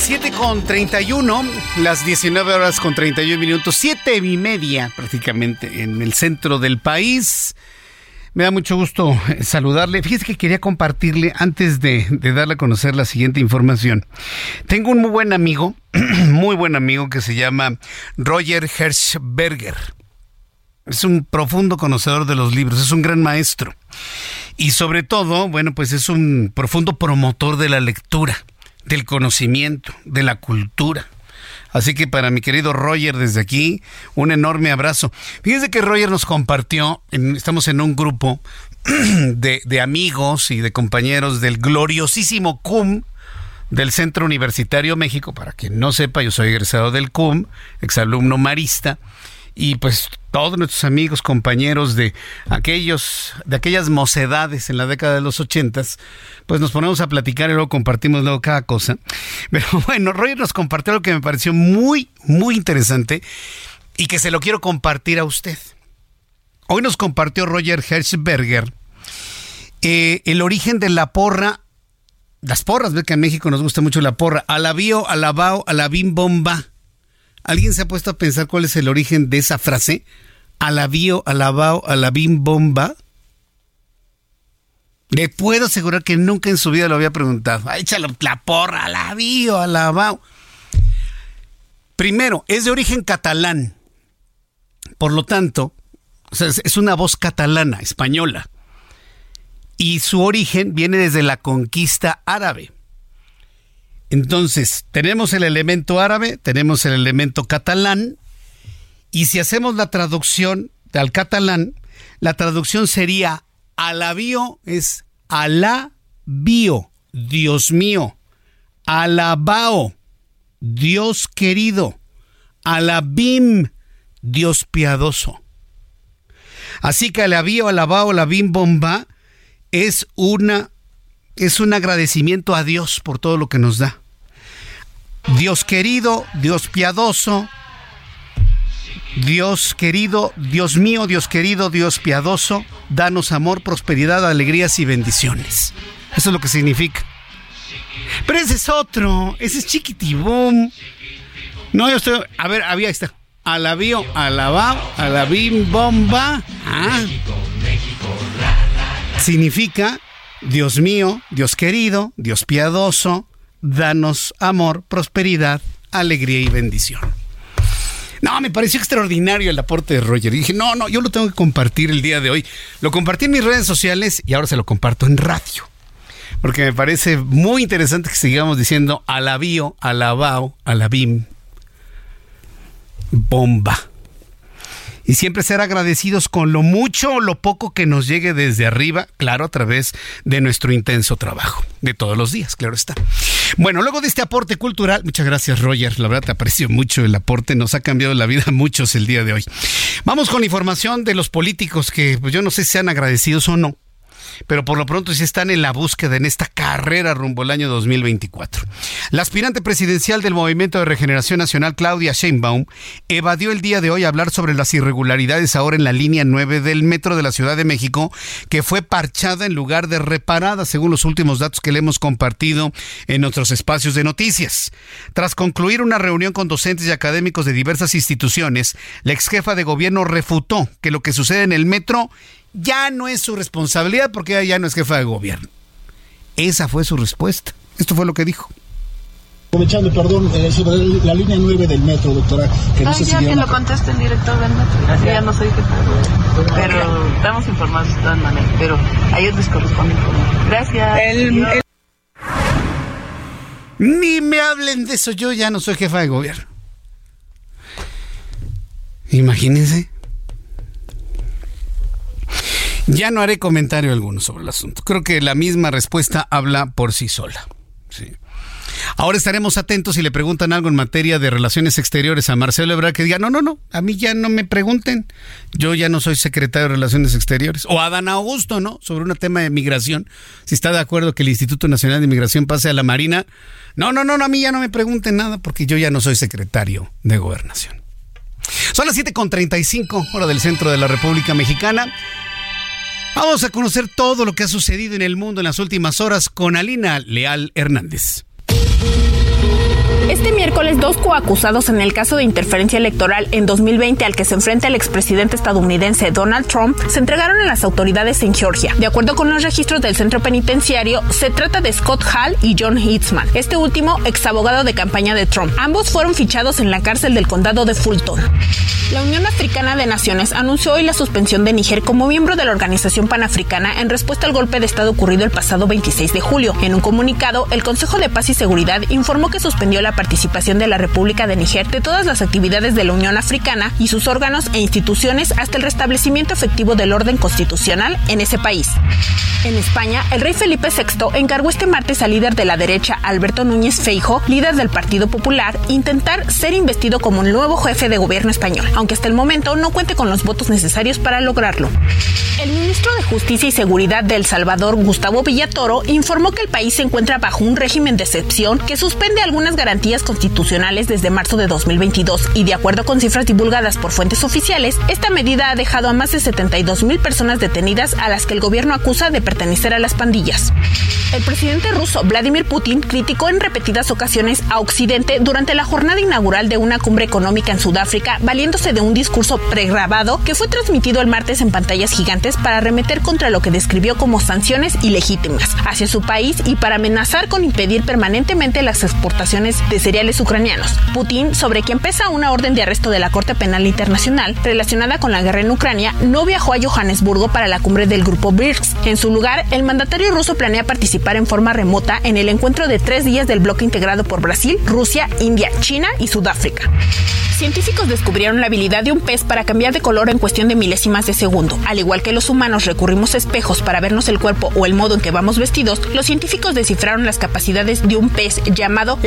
Las 7 con 31, las 19 horas con 31 minutos, 7 y media prácticamente en el centro del país. Me da mucho gusto eh, saludarle. Fíjese que quería compartirle antes de, darle a conocer la siguiente información. Tengo un muy buen amigo, muy buen amigo que se llama Roger Hershberger. Es un profundo conocedor de los libros, es un gran maestro. Y sobre todo, bueno, pues es un profundo promotor de la lectura del conocimiento, de la cultura. Así que para mi querido Roger desde aquí, un enorme abrazo. Fíjense que Roger nos compartió, estamos en un grupo de, de, amigos y de compañeros del gloriosísimo CUM del Centro Universitario México. Para quien no sepa, yo soy egresado del CUM, exalumno marista. Y pues todos nuestros amigos, compañeros de aquellos, de aquellas mocedades en la década de los ochentas, pues nos ponemos a platicar y luego compartimos luego cada cosa. Pero bueno, Roger nos compartió algo que me pareció muy, muy interesante y que se lo quiero compartir a usted. Hoy nos compartió Roger Hertzberger eh, el origen de la porra, las porras, ve que en México nos gusta mucho la porra, alabío, alabao, alabim bomba. ¿Alguien se ha puesto a pensar cuál es el origen de esa frase? Alabío, alabao, alabim bomba. Le puedo asegurar que nunca en su vida lo había preguntado. Ah, échalo la porra, alabío, alabao. Primero, es de origen catalán. Por lo tanto, es una voz catalana, española. Y su origen viene desde la conquista árabe. Entonces, tenemos el elemento árabe, tenemos el elemento catalán, y si hacemos la traducción al catalán, la traducción sería alabío es alabío, Dios mío, alabao, Dios querido, alabim, Dios piadoso. Así que alabío, alabao, alabim bomba es una es un agradecimiento a Dios por todo lo que nos da. Dios querido, Dios piadoso, Dios querido, Dios mío, Dios querido, Dios piadoso, danos amor, prosperidad, alegrías y bendiciones. Eso es lo que significa. Pero ese es otro, ese es chiquitibum. No, yo estoy, a ver, había está. Alabío, alabao, alabim, bomba. Ah. Significa Dios mío, Dios querido, Dios piadoso, danos amor, prosperidad, alegría y bendición. No, me pareció extraordinario el aporte de Roger. Dije, no, no, yo lo tengo que compartir el día de hoy. Lo compartí en mis redes sociales y ahora se lo comparto en radio. Porque me parece muy interesante que sigamos diciendo alabío, alabao, alabim, bomba y siempre ser agradecidos con lo mucho o lo poco que nos llegue desde arriba, claro, a través de nuestro intenso trabajo, de todos los días, claro está. Bueno, luego de este aporte cultural, muchas gracias Roger, la verdad te aprecio mucho el aporte, nos ha cambiado la vida a muchos el día de hoy. Vamos con información de los políticos que pues, yo no sé si sean agradecidos o no pero por lo pronto sí están en la búsqueda en esta carrera rumbo al año 2024. La aspirante presidencial del Movimiento de Regeneración Nacional, Claudia Sheinbaum, evadió el día de hoy hablar sobre las irregularidades ahora en la línea 9 del metro de la Ciudad de México, que fue parchada en lugar de reparada, según los últimos datos que le hemos compartido en nuestros espacios de noticias. Tras concluir una reunión con docentes y académicos de diversas instituciones, la ex jefa de gobierno refutó que lo que sucede en el metro ya no es su responsabilidad porque ella ya no es jefa de gobierno. Esa fue su respuesta. Esto fue lo que dijo. Aprovechando, perdón, eh, sobre la línea 9 del metro, doctora. Que no sé ya que lo conteste el director del metro. Ya no soy jefa. Pero estamos informados de todas maneras. Pero a ellos les corresponde Gracias. Ni me hablen de eso. Yo ya no soy jefa de gobierno. Imagínense. Ya no haré comentario alguno sobre el asunto. Creo que la misma respuesta habla por sí sola. Ahora estaremos atentos si le preguntan algo en materia de relaciones exteriores a Marcelo Ebrard que diga, no, no, no, a mí ya no me pregunten, yo ya no soy secretario de Relaciones Exteriores. O a Dan Augusto, ¿no? Sobre un tema de migración, si está de acuerdo que el Instituto Nacional de Migración pase a la Marina. No, no, no, no a mí ya no me pregunten nada porque yo ya no soy secretario de Gobernación. Son las 7.35, hora del centro de la República Mexicana. Vamos a conocer todo lo que ha sucedido en el mundo en las últimas horas con Alina Leal Hernández. Este miércoles, dos coacusados en el caso de interferencia electoral en 2020 al que se enfrenta el expresidente estadounidense Donald Trump se entregaron a las autoridades en Georgia. De acuerdo con los registros del centro penitenciario, se trata de Scott Hall y John Hitzman, este último ex abogado de campaña de Trump. Ambos fueron fichados en la cárcel del condado de Fulton. La Unión Africana de Naciones anunció hoy la suspensión de Níger como miembro de la Organización Panafricana en respuesta al golpe de Estado ocurrido el pasado 26 de julio. En un comunicado, el Consejo de Paz y Seguridad informó que suspendió la participación de la República de Níger de todas las actividades de la Unión Africana y sus órganos e instituciones hasta el restablecimiento efectivo del orden constitucional en ese país. En España, el rey Felipe VI encargó este martes al líder de la derecha, Alberto Núñez Feijo, líder del Partido Popular, intentar ser investido como el nuevo jefe de gobierno español, aunque hasta el momento no cuente con los votos necesarios para lograrlo. El ministro de Justicia y Seguridad de El Salvador, Gustavo Villatoro, informó que el país se encuentra bajo un régimen de excepción que suspende algunas garantías constitucionales desde marzo de 2022 y de acuerdo con cifras divulgadas por fuentes oficiales, esta medida ha dejado a más de 72 mil personas detenidas a las que el gobierno acusa de pertenecer a las pandillas. El presidente ruso Vladimir Putin criticó en repetidas ocasiones a Occidente durante la jornada inaugural de una cumbre económica en Sudáfrica, valiéndose de un discurso pregrabado que fue transmitido el martes en pantallas gigantes para arremeter contra lo que describió como sanciones ilegítimas hacia su país y para amenazar con impedir permanentemente las exportaciones de cereales ucranianos. Putin, sobre quien pesa una orden de arresto de la Corte Penal Internacional relacionada con la guerra en Ucrania, no viajó a Johannesburgo para la cumbre del grupo BRICS. En su lugar, el mandatario ruso planea participar en forma remota en el encuentro de tres días del bloque integrado por Brasil, Rusia, India, China y Sudáfrica. Científicos descubrieron la habilidad de un pez para cambiar de color en cuestión de milésimas de segundo. Al igual que los humanos recurrimos a espejos para vernos el cuerpo o el modo en que vamos vestidos, los científicos descifraron las capacidades de un pez llamado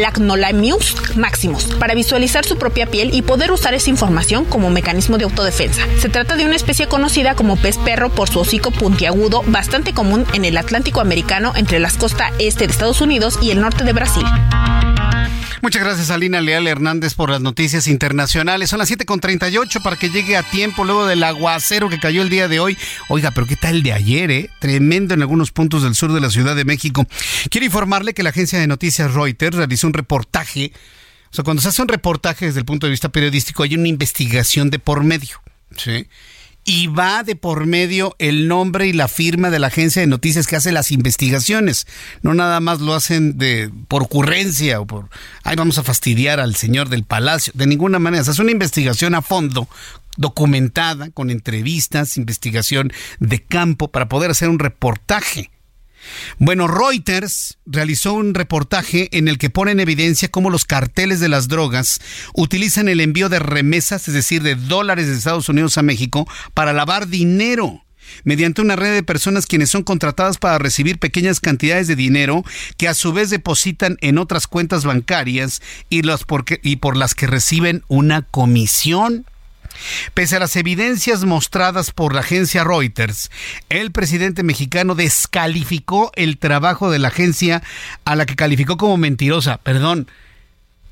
Lacnolamius maximus para visualizar su propia piel y poder usar esa información como mecanismo de autodefensa. Se trata de una especie conocida como pez perro por su hocico puntiagudo, bastante común en el Atlántico americano entre las costas este de Estados Unidos y el norte de Brasil. Muchas gracias Alina Leal Hernández por las noticias internacionales. Son las 7.38 para que llegue a tiempo luego del aguacero que cayó el día de hoy. Oiga, pero ¿qué tal el de ayer? Eh? Tremendo en algunos puntos del sur de la Ciudad de México. Quiero informarle que la agencia de noticias Reuters realizó un reportaje. O sea, cuando se hace un reportaje desde el punto de vista periodístico hay una investigación de por medio. ¿sí? Y va de por medio el nombre y la firma de la agencia de noticias que hace las investigaciones. No nada más lo hacen de por ocurrencia o por, ay, vamos a fastidiar al señor del palacio. De ninguna manera. Hace una investigación a fondo documentada, con entrevistas, investigación de campo, para poder hacer un reportaje. Bueno, Reuters realizó un reportaje en el que pone en evidencia cómo los carteles de las drogas utilizan el envío de remesas, es decir, de dólares de Estados Unidos a México, para lavar dinero mediante una red de personas quienes son contratadas para recibir pequeñas cantidades de dinero que a su vez depositan en otras cuentas bancarias y, y por las que reciben una comisión. Pese a las evidencias mostradas por la agencia Reuters, el presidente mexicano descalificó el trabajo de la agencia a la que calificó como mentirosa. Perdón,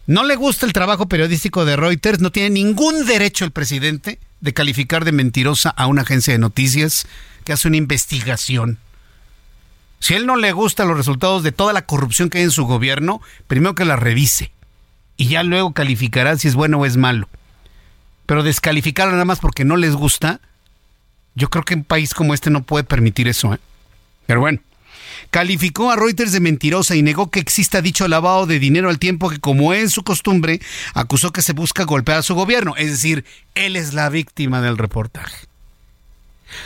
no le gusta el trabajo periodístico de Reuters, no tiene ningún derecho el presidente de calificar de mentirosa a una agencia de noticias que hace una investigación. Si a él no le gustan los resultados de toda la corrupción que hay en su gobierno, primero que la revise y ya luego calificará si es bueno o es malo pero descalificarlo nada más porque no les gusta, yo creo que un país como este no puede permitir eso. ¿eh? Pero bueno, calificó a Reuters de mentirosa y negó que exista dicho lavado de dinero al tiempo que, como es su costumbre, acusó que se busca golpear a su gobierno. Es decir, él es la víctima del reportaje.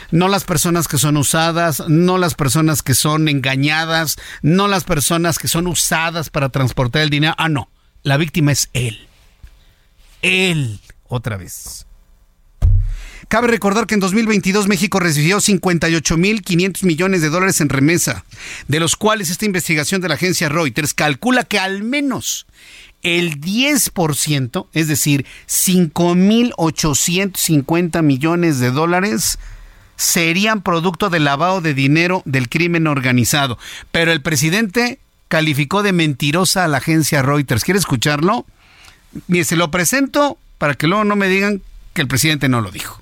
No las personas que son usadas, no las personas que son engañadas, no las personas que son usadas para transportar el dinero. Ah, no. La víctima es él. Él otra vez. Cabe recordar que en 2022 México recibió 58.500 millones de dólares en remesa, de los cuales esta investigación de la agencia Reuters calcula que al menos el 10%, es decir, 5.850 millones de dólares, serían producto del lavado de dinero del crimen organizado. Pero el presidente calificó de mentirosa a la agencia Reuters. ¿Quiere escucharlo? Mire, se lo presento para que luego no me digan que el presidente no lo dijo.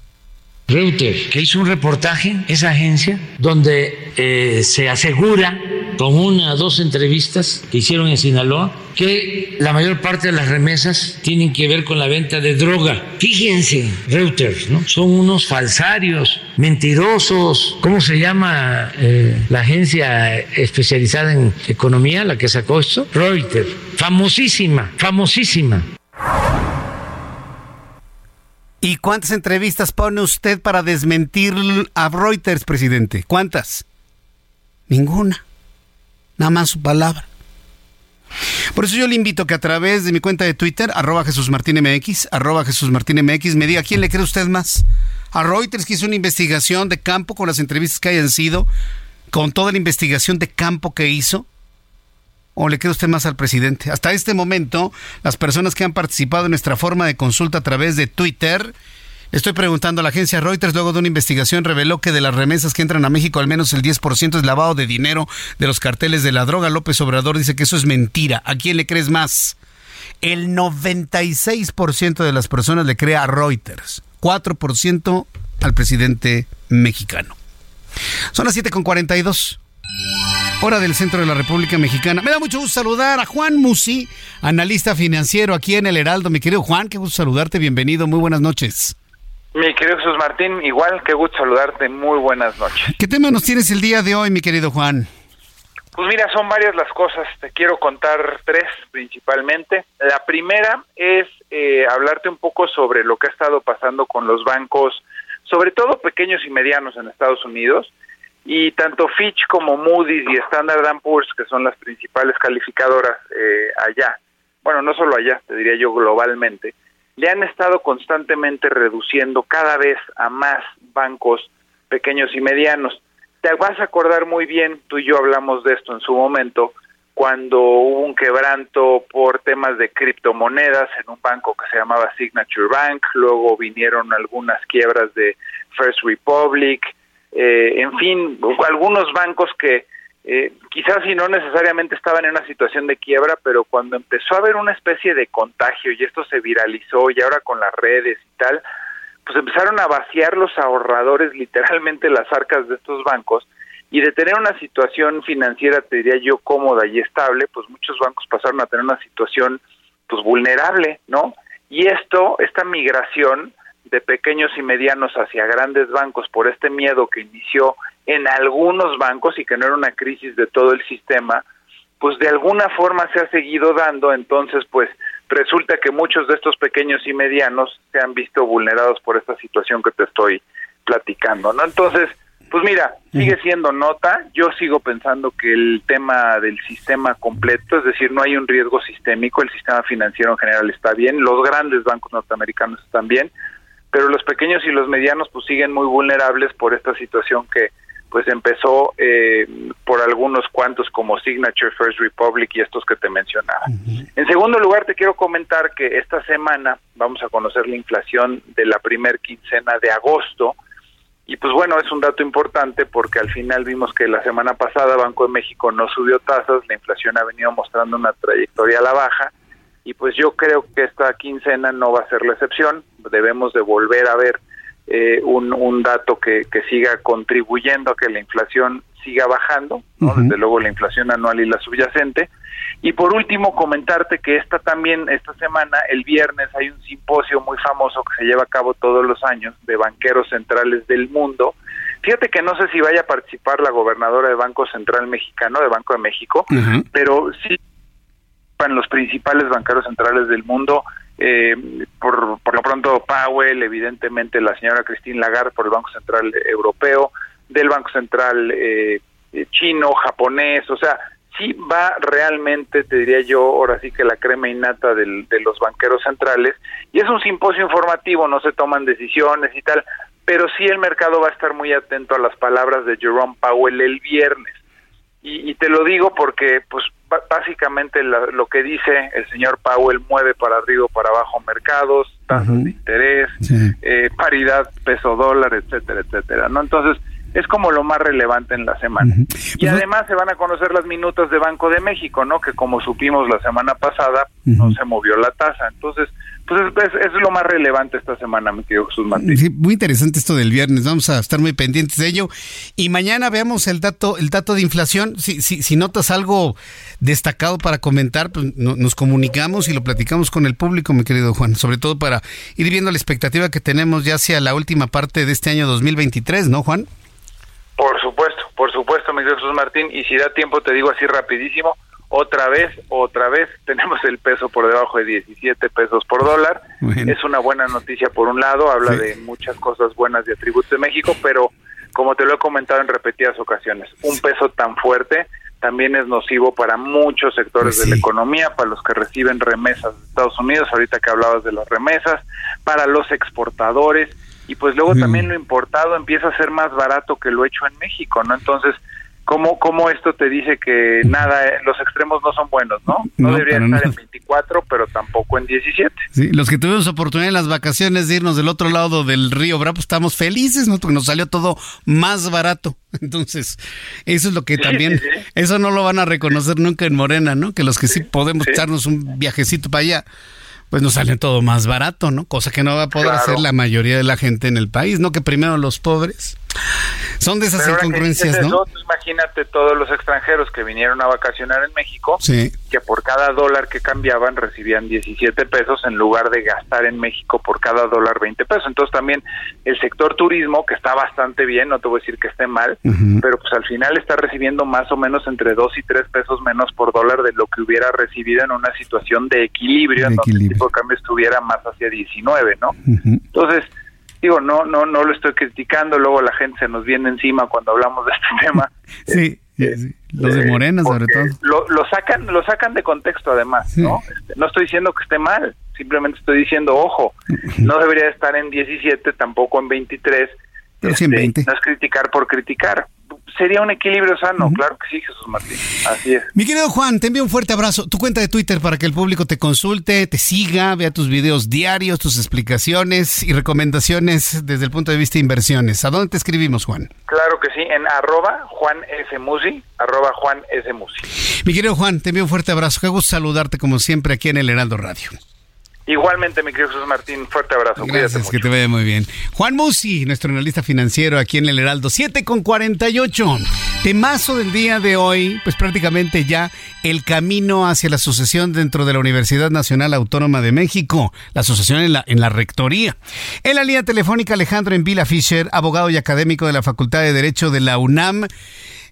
Reuters, que hizo un reportaje, esa agencia, donde eh, se asegura, con una o dos entrevistas que hicieron en Sinaloa, que la mayor parte de las remesas tienen que ver con la venta de droga. Fíjense, Reuters, ¿no? Son unos falsarios, mentirosos. ¿Cómo se llama eh, la agencia especializada en economía, la que sacó esto? Reuters, famosísima, famosísima. ¿Y cuántas entrevistas pone usted para desmentir a Reuters, presidente? ¿Cuántas? Ninguna. Nada más su palabra. Por eso yo le invito que a través de mi cuenta de Twitter, arroba Jesús MX, arroba Jesús MX, me diga quién le cree usted más. A Reuters que hizo una investigación de campo con las entrevistas que hayan sido, con toda la investigación de campo que hizo, o le cree usted más al presidente. Hasta este momento, las personas que han participado en nuestra forma de consulta a través de Twitter, Estoy preguntando a la agencia Reuters, luego de una investigación reveló que de las remesas que entran a México, al menos el 10% es lavado de dinero de los carteles de la droga. López Obrador dice que eso es mentira. ¿A quién le crees más? El 96% de las personas le cree a Reuters, 4% al presidente mexicano. Son las 7.42. Hora del centro de la República Mexicana. Me da mucho gusto saludar a Juan Musi, analista financiero aquí en El Heraldo. Mi querido Juan, qué gusto saludarte. Bienvenido. Muy buenas noches. Mi querido Jesús Martín, igual que gusto saludarte, muy buenas noches. ¿Qué tema nos tienes el día de hoy, mi querido Juan? Pues mira, son varias las cosas, te quiero contar tres principalmente. La primera es eh, hablarte un poco sobre lo que ha estado pasando con los bancos, sobre todo pequeños y medianos en Estados Unidos, y tanto Fitch como Moody's y Standard Poor's, que son las principales calificadoras eh, allá, bueno, no solo allá, te diría yo globalmente, le han estado constantemente reduciendo cada vez a más bancos pequeños y medianos. Te vas a acordar muy bien, tú y yo hablamos de esto en su momento, cuando hubo un quebranto por temas de criptomonedas en un banco que se llamaba Signature Bank, luego vinieron algunas quiebras de First Republic, eh, en fin, algunos bancos que eh, quizás si no necesariamente estaban en una situación de quiebra, pero cuando empezó a haber una especie de contagio y esto se viralizó y ahora con las redes y tal, pues empezaron a vaciar los ahorradores literalmente las arcas de estos bancos y de tener una situación financiera, te diría yo, cómoda y estable, pues muchos bancos pasaron a tener una situación pues vulnerable, ¿no? Y esto, esta migración de pequeños y medianos hacia grandes bancos por este miedo que inició en algunos bancos y que no era una crisis de todo el sistema, pues de alguna forma se ha seguido dando, entonces pues resulta que muchos de estos pequeños y medianos se han visto vulnerados por esta situación que te estoy platicando, ¿no? Entonces, pues mira, sigue siendo nota, yo sigo pensando que el tema del sistema completo, es decir, no hay un riesgo sistémico, el sistema financiero en general está bien, los grandes bancos norteamericanos están bien, pero los pequeños y los medianos pues siguen muy vulnerables por esta situación que pues empezó eh, por algunos cuantos como Signature First Republic y estos que te mencionaba. En segundo lugar, te quiero comentar que esta semana vamos a conocer la inflación de la primer quincena de agosto. Y pues bueno, es un dato importante porque al final vimos que la semana pasada Banco de México no subió tasas, la inflación ha venido mostrando una trayectoria a la baja y pues yo creo que esta quincena no va a ser la excepción, debemos de volver a ver eh, un, un, dato que, que, siga contribuyendo a que la inflación siga bajando, desde luego la inflación anual y la subyacente. Y por último, comentarte que esta también, esta semana, el viernes, hay un simposio muy famoso que se lleva a cabo todos los años de banqueros centrales del mundo. Fíjate que no sé si vaya a participar la gobernadora de Banco Central Mexicano, de Banco de México, pero sí en los principales banqueros centrales del mundo, eh, por, por lo pronto Powell, evidentemente la señora Christine Lagarde por el Banco Central Europeo, del Banco Central eh, eh, chino, japonés, o sea, sí va realmente, te diría yo, ahora sí que la crema innata del, de los banqueros centrales, y es un simposio informativo, no se toman decisiones y tal, pero sí el mercado va a estar muy atento a las palabras de Jerome Powell el viernes. Y, y te lo digo porque, pues, básicamente lo que dice el señor Powell mueve para arriba o para abajo mercados, tasas de interés, eh, paridad peso dólar, etcétera, etcétera, ¿no? Entonces, es como lo más relevante en la semana. Y pues además se van a conocer las minutas de Banco de México, ¿no? Que como supimos la semana pasada, no se movió la tasa. Entonces, pues es, lo más relevante esta semana, mi querido Jesús Martín. Sí, muy interesante esto del viernes, vamos a estar muy pendientes de ello. Y mañana veamos el dato, el dato de inflación. Si, si, si notas algo destacado para comentar, pues nos comunicamos y lo platicamos con el público, mi querido Juan, sobre todo para ir viendo la expectativa que tenemos ya hacia la última parte de este año 2023, ¿no, Juan? Por supuesto, por supuesto, mi querido Jesús Martín, y si da tiempo te digo así rapidísimo, otra vez, otra vez tenemos el peso por debajo de 17 pesos por dólar. Es una buena noticia por un lado, habla de muchas cosas buenas de atributos de México, pero como te lo he comentado en repetidas ocasiones, un peso tan fuerte también es nocivo para muchos sectores Pues de la economía, para los que reciben remesas de Estados Unidos, ahorita que hablabas de las remesas, para los exportadores, y pues luego Mm. también lo importado empieza a ser más barato que lo hecho en México, ¿no? Entonces, ¿cómo, cómo esto te dice que nada, eh, los extremos no son buenos, ¿no? No, No, debería para estar en 24, pero tampoco en 17. Sí, los que tuvimos oportunidad en las vacaciones de irnos del otro lado del río Bravo, estamos felices, ¿no? Porque nos salió todo más barato. Entonces, eso es lo que también, eso no lo van a reconocer nunca en Morena, ¿no? Que los que sí podemos echarnos un viajecito para allá, pues nos sale todo más barato, ¿no? Cosa que no va a poder Claro. hacer la mayoría de la gente en el país, ¿no? Que primero los pobres. Son de esas Pero incongruencias, ¿no? imagínate todos los extranjeros que vinieron a vacacionar en México, Sí. que por cada dólar que cambiaban recibían 17 pesos en lugar de gastar en México por cada dólar 20 pesos. Entonces también el sector turismo, que está bastante bien, no te voy a decir que esté mal, pero pues al final está recibiendo más o menos entre 2 y 3 pesos menos por dólar de lo que hubiera recibido en una situación de equilibrio, en donde el tipo de cambio estuviera más hacia 19, ¿no? Entonces, digo, no no no lo estoy criticando, luego la gente se nos viene encima cuando hablamos de este tema. Sí, los de Morena sobre todo. Lo, lo sacan lo sacan de contexto además, ¿no? Este, no estoy diciendo que esté mal, simplemente estoy diciendo, ojo, no debería estar en 17, tampoco en 23. Pero sí en Este, 20. No es criticar por criticar. Sería un equilibrio sano, claro que sí, Jesús Martín. Así es. Mi querido Juan, te envío un fuerte abrazo. Tu cuenta de Twitter para que el público te consulte, te siga, vea tus videos diarios, tus explicaciones y recomendaciones desde el punto de vista de inversiones. ¿A dónde te escribimos, Juan? Claro que sí, en arroba Juan S. Musi, arroba Juan S. Musi. Mi querido Juan, te envío un fuerte abrazo. Qué gusto saludarte como siempre aquí en el Heraldo Radio. Igualmente, mi querido Jesús Martín, fuerte abrazo. Gracias, mucho. que te vaya muy bien. Juan Musi, nuestro analista financiero aquí en el Heraldo, 7 con 48. Temazo del día de hoy, pues prácticamente ya el camino hacia la sucesión dentro de la Universidad Nacional Autónoma de México, la sucesión en la, en la rectoría. En la línea telefónica Alejandro Envila Fischer, abogado y académico de la Facultad de Derecho de la UNAM.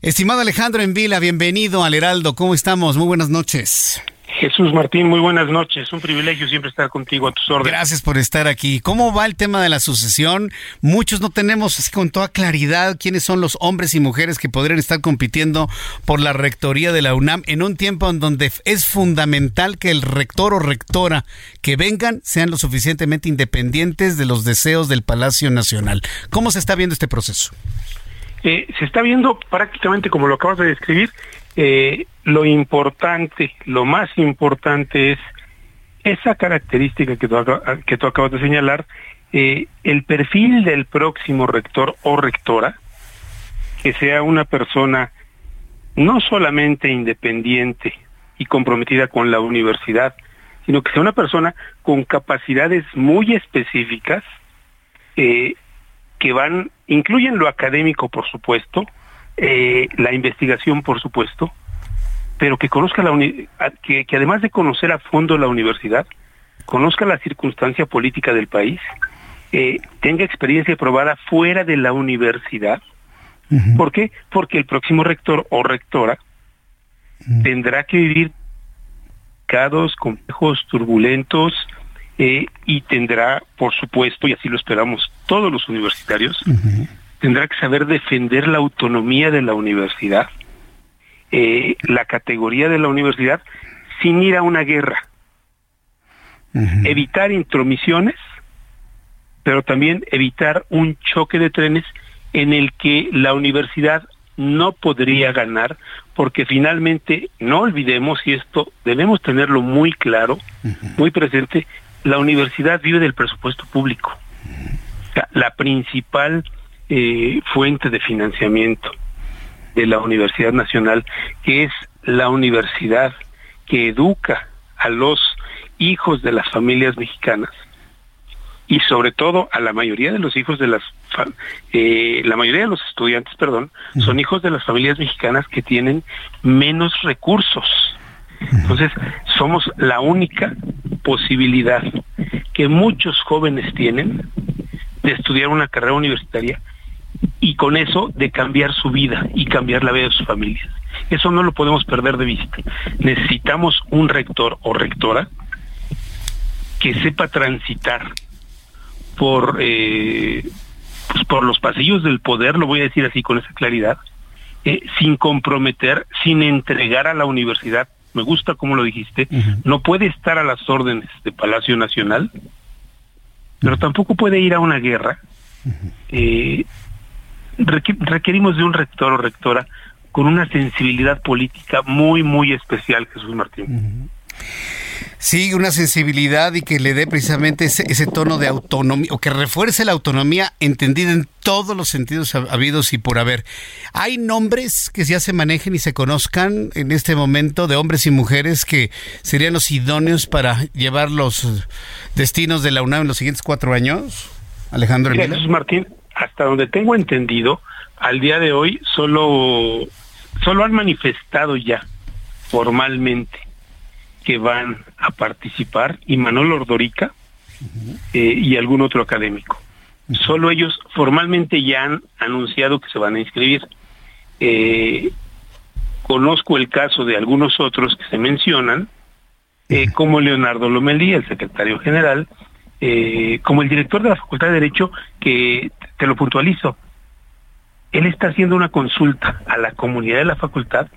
Estimado Alejandro Envila, bienvenido al Heraldo. ¿Cómo estamos? Muy buenas noches. Jesús Martín, muy buenas noches. Un privilegio siempre estar contigo a tus órdenes. Gracias por estar aquí. ¿Cómo va el tema de la sucesión? Muchos no tenemos así con toda claridad quiénes son los hombres y mujeres que podrían estar compitiendo por la rectoría de la UNAM en un tiempo en donde es fundamental que el rector o rectora que vengan sean lo suficientemente independientes de los deseos del Palacio Nacional. ¿Cómo se está viendo este proceso? Eh, se está viendo prácticamente como lo acabas de describir. eh, lo importante, lo más importante es esa característica que tú, acabas de señalar, eh, el perfil del próximo rector o rectora, que sea una persona no solamente independiente y comprometida con la universidad, sino que sea una persona con capacidades muy específicas eh, que van, incluyen lo académico, por supuesto, eh, la investigación, por supuesto, pero que conozca la uni- que además de conocer a fondo la universidad, conozca la circunstancia política del país, eh, tenga experiencia probada fuera de la universidad. ¿Por qué? Porque el próximo rector o rectora tendrá que vivir cados, complejos, turbulentos, eh, y tendrá, por supuesto, y así lo esperamos todos los universitarios, tendrá que saber defender la autonomía de la universidad, eh, la categoría de la universidad, sin ir a una guerra. Evitar intromisiones, pero también evitar un choque de trenes en el que la universidad no podría ganar, porque finalmente, no olvidemos, y esto debemos tenerlo muy claro, muy presente, la universidad vive del presupuesto público. La principal eh, fuente de financiamiento de la Universidad Nacional, que es la universidad que educa a los hijos de las familias mexicanas y sobre todo a la mayoría de los hijos de las eh, la mayoría de los estudiantes perdón son hijos de las familias mexicanas que tienen menos recursos. Entonces somos la única posibilidad que muchos jóvenes tienen de estudiar una carrera universitaria y con eso de cambiar su vida y cambiar la vida de sus familias. Eso no lo podemos perder de vista. Necesitamos un rector o rectora que sepa transitar por, eh, pues por los pasillos del poder, lo voy a decir así con esa claridad, eh, sin comprometer, sin entregar a la universidad. Me gusta como lo dijiste, no puede estar a las órdenes de Palacio Nacional, pero tampoco puede ir a una guerra. Eh, requerimos de un rector o rectora con una sensibilidad política muy, muy especial, Jesús Martín. Sí, una sensibilidad y que le dé precisamente ese, tono de autonomía, o que refuerce la autonomía entendida en todos los sentidos habidos y por haber. ¿Hay nombres que ya se manejen y se conozcan en este momento de hombres y mujeres que serían los idóneos para llevar los destinos de la UNAM en los siguientes cuatro años? Alejandro Jesús Martín, hasta donde tengo entendido, al día de hoy solo, solo han manifestado ya formalmente que van a participar y Manuel Ordorica eh, y algún otro académico. Solo ellos formalmente ya han anunciado que se van a inscribir. Eh, conozco el caso de algunos otros que se mencionan, eh, como Leonardo Lomelí, el secretario general, como el director de la Facultad de Derecho, que te lo puntualizo, él está haciendo una consulta a la comunidad de la facultad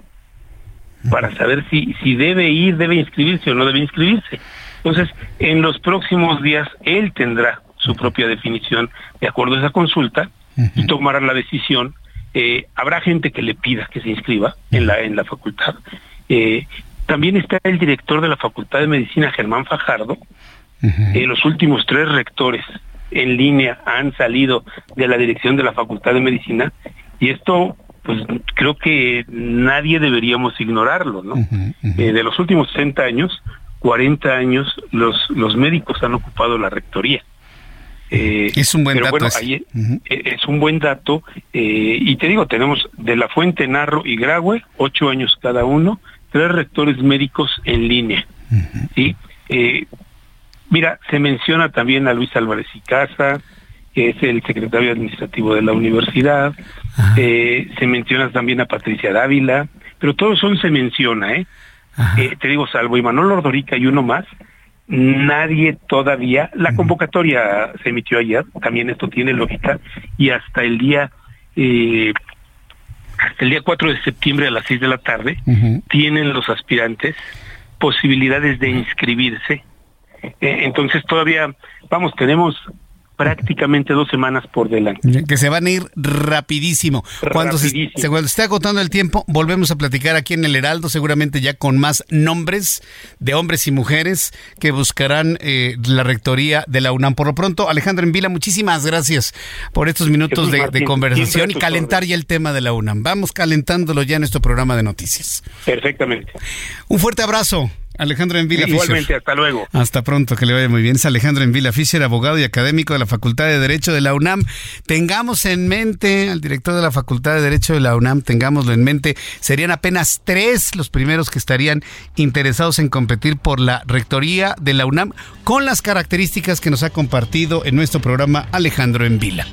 para saber si, si debe ir, debe inscribirse o no debe inscribirse. Entonces, en los próximos días él tendrá su propia definición de acuerdo a esa consulta y tomará la decisión. Eh, habrá gente que le pida que se inscriba en la, en la facultad. Eh, también está el director de la Facultad de Medicina, Germán Fajardo. Eh, los últimos tres rectores en línea han salido de la dirección de la Facultad de Medicina y esto pues creo que nadie deberíamos ignorarlo, ¿no? Eh, de los últimos 60 años, 40 años los, los médicos han ocupado la rectoría. Eh, es un buen dato. Bueno, ahí, eh, es un buen dato. y te digo, tenemos de la Fuente, Narro y Graue, ocho años cada uno, tres rectores médicos en línea. ¿sí? Mira, se menciona también a Luis Álvarez y Casa, que es el secretario administrativo de la universidad, eh, se menciona también a Patricia Dávila, pero todos son se menciona, ¿eh? ¿eh? te digo, salvo Imanol Ordorica y uno más, nadie todavía, la convocatoria se emitió ayer, también esto tiene lógica, y hasta el día, eh, hasta el día 4 de septiembre a las 6 de la tarde, tienen los aspirantes posibilidades de inscribirse. Entonces todavía, vamos, tenemos prácticamente dos semanas por delante. Que se van a ir rapidísimo. Cuando se, esté agotando el tiempo, volvemos a platicar aquí en el Heraldo, seguramente ya con más nombres de hombres y mujeres que buscarán eh, la rectoría de la UNAM. Por lo pronto, Alejandro Envila, muchísimas gracias por estos minutos de, conversación y calentar ya el tema de la UNAM. Vamos calentándolo ya en nuestro programa de noticias. Perfectamente. Un fuerte abrazo. Alejandro Envila Igualmente, hasta luego. Hasta pronto, que le vaya muy bien. Es Alejandro Envila Fischer, abogado y académico de la Facultad de Derecho de la UNAM. Tengamos en mente al director de la Facultad de Derecho de la UNAM, tengámoslo en mente, serían apenas tres los primeros que estarían interesados en competir por la rectoría de la UNAM con las características que nos ha compartido en nuestro programa Alejandro Envila.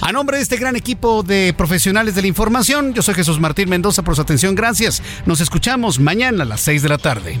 A nombre de este gran equipo de profesionales de la información, yo soy Jesús Martín Mendoza por su atención. Gracias. Nos escuchamos mañana a las seis de la tarde.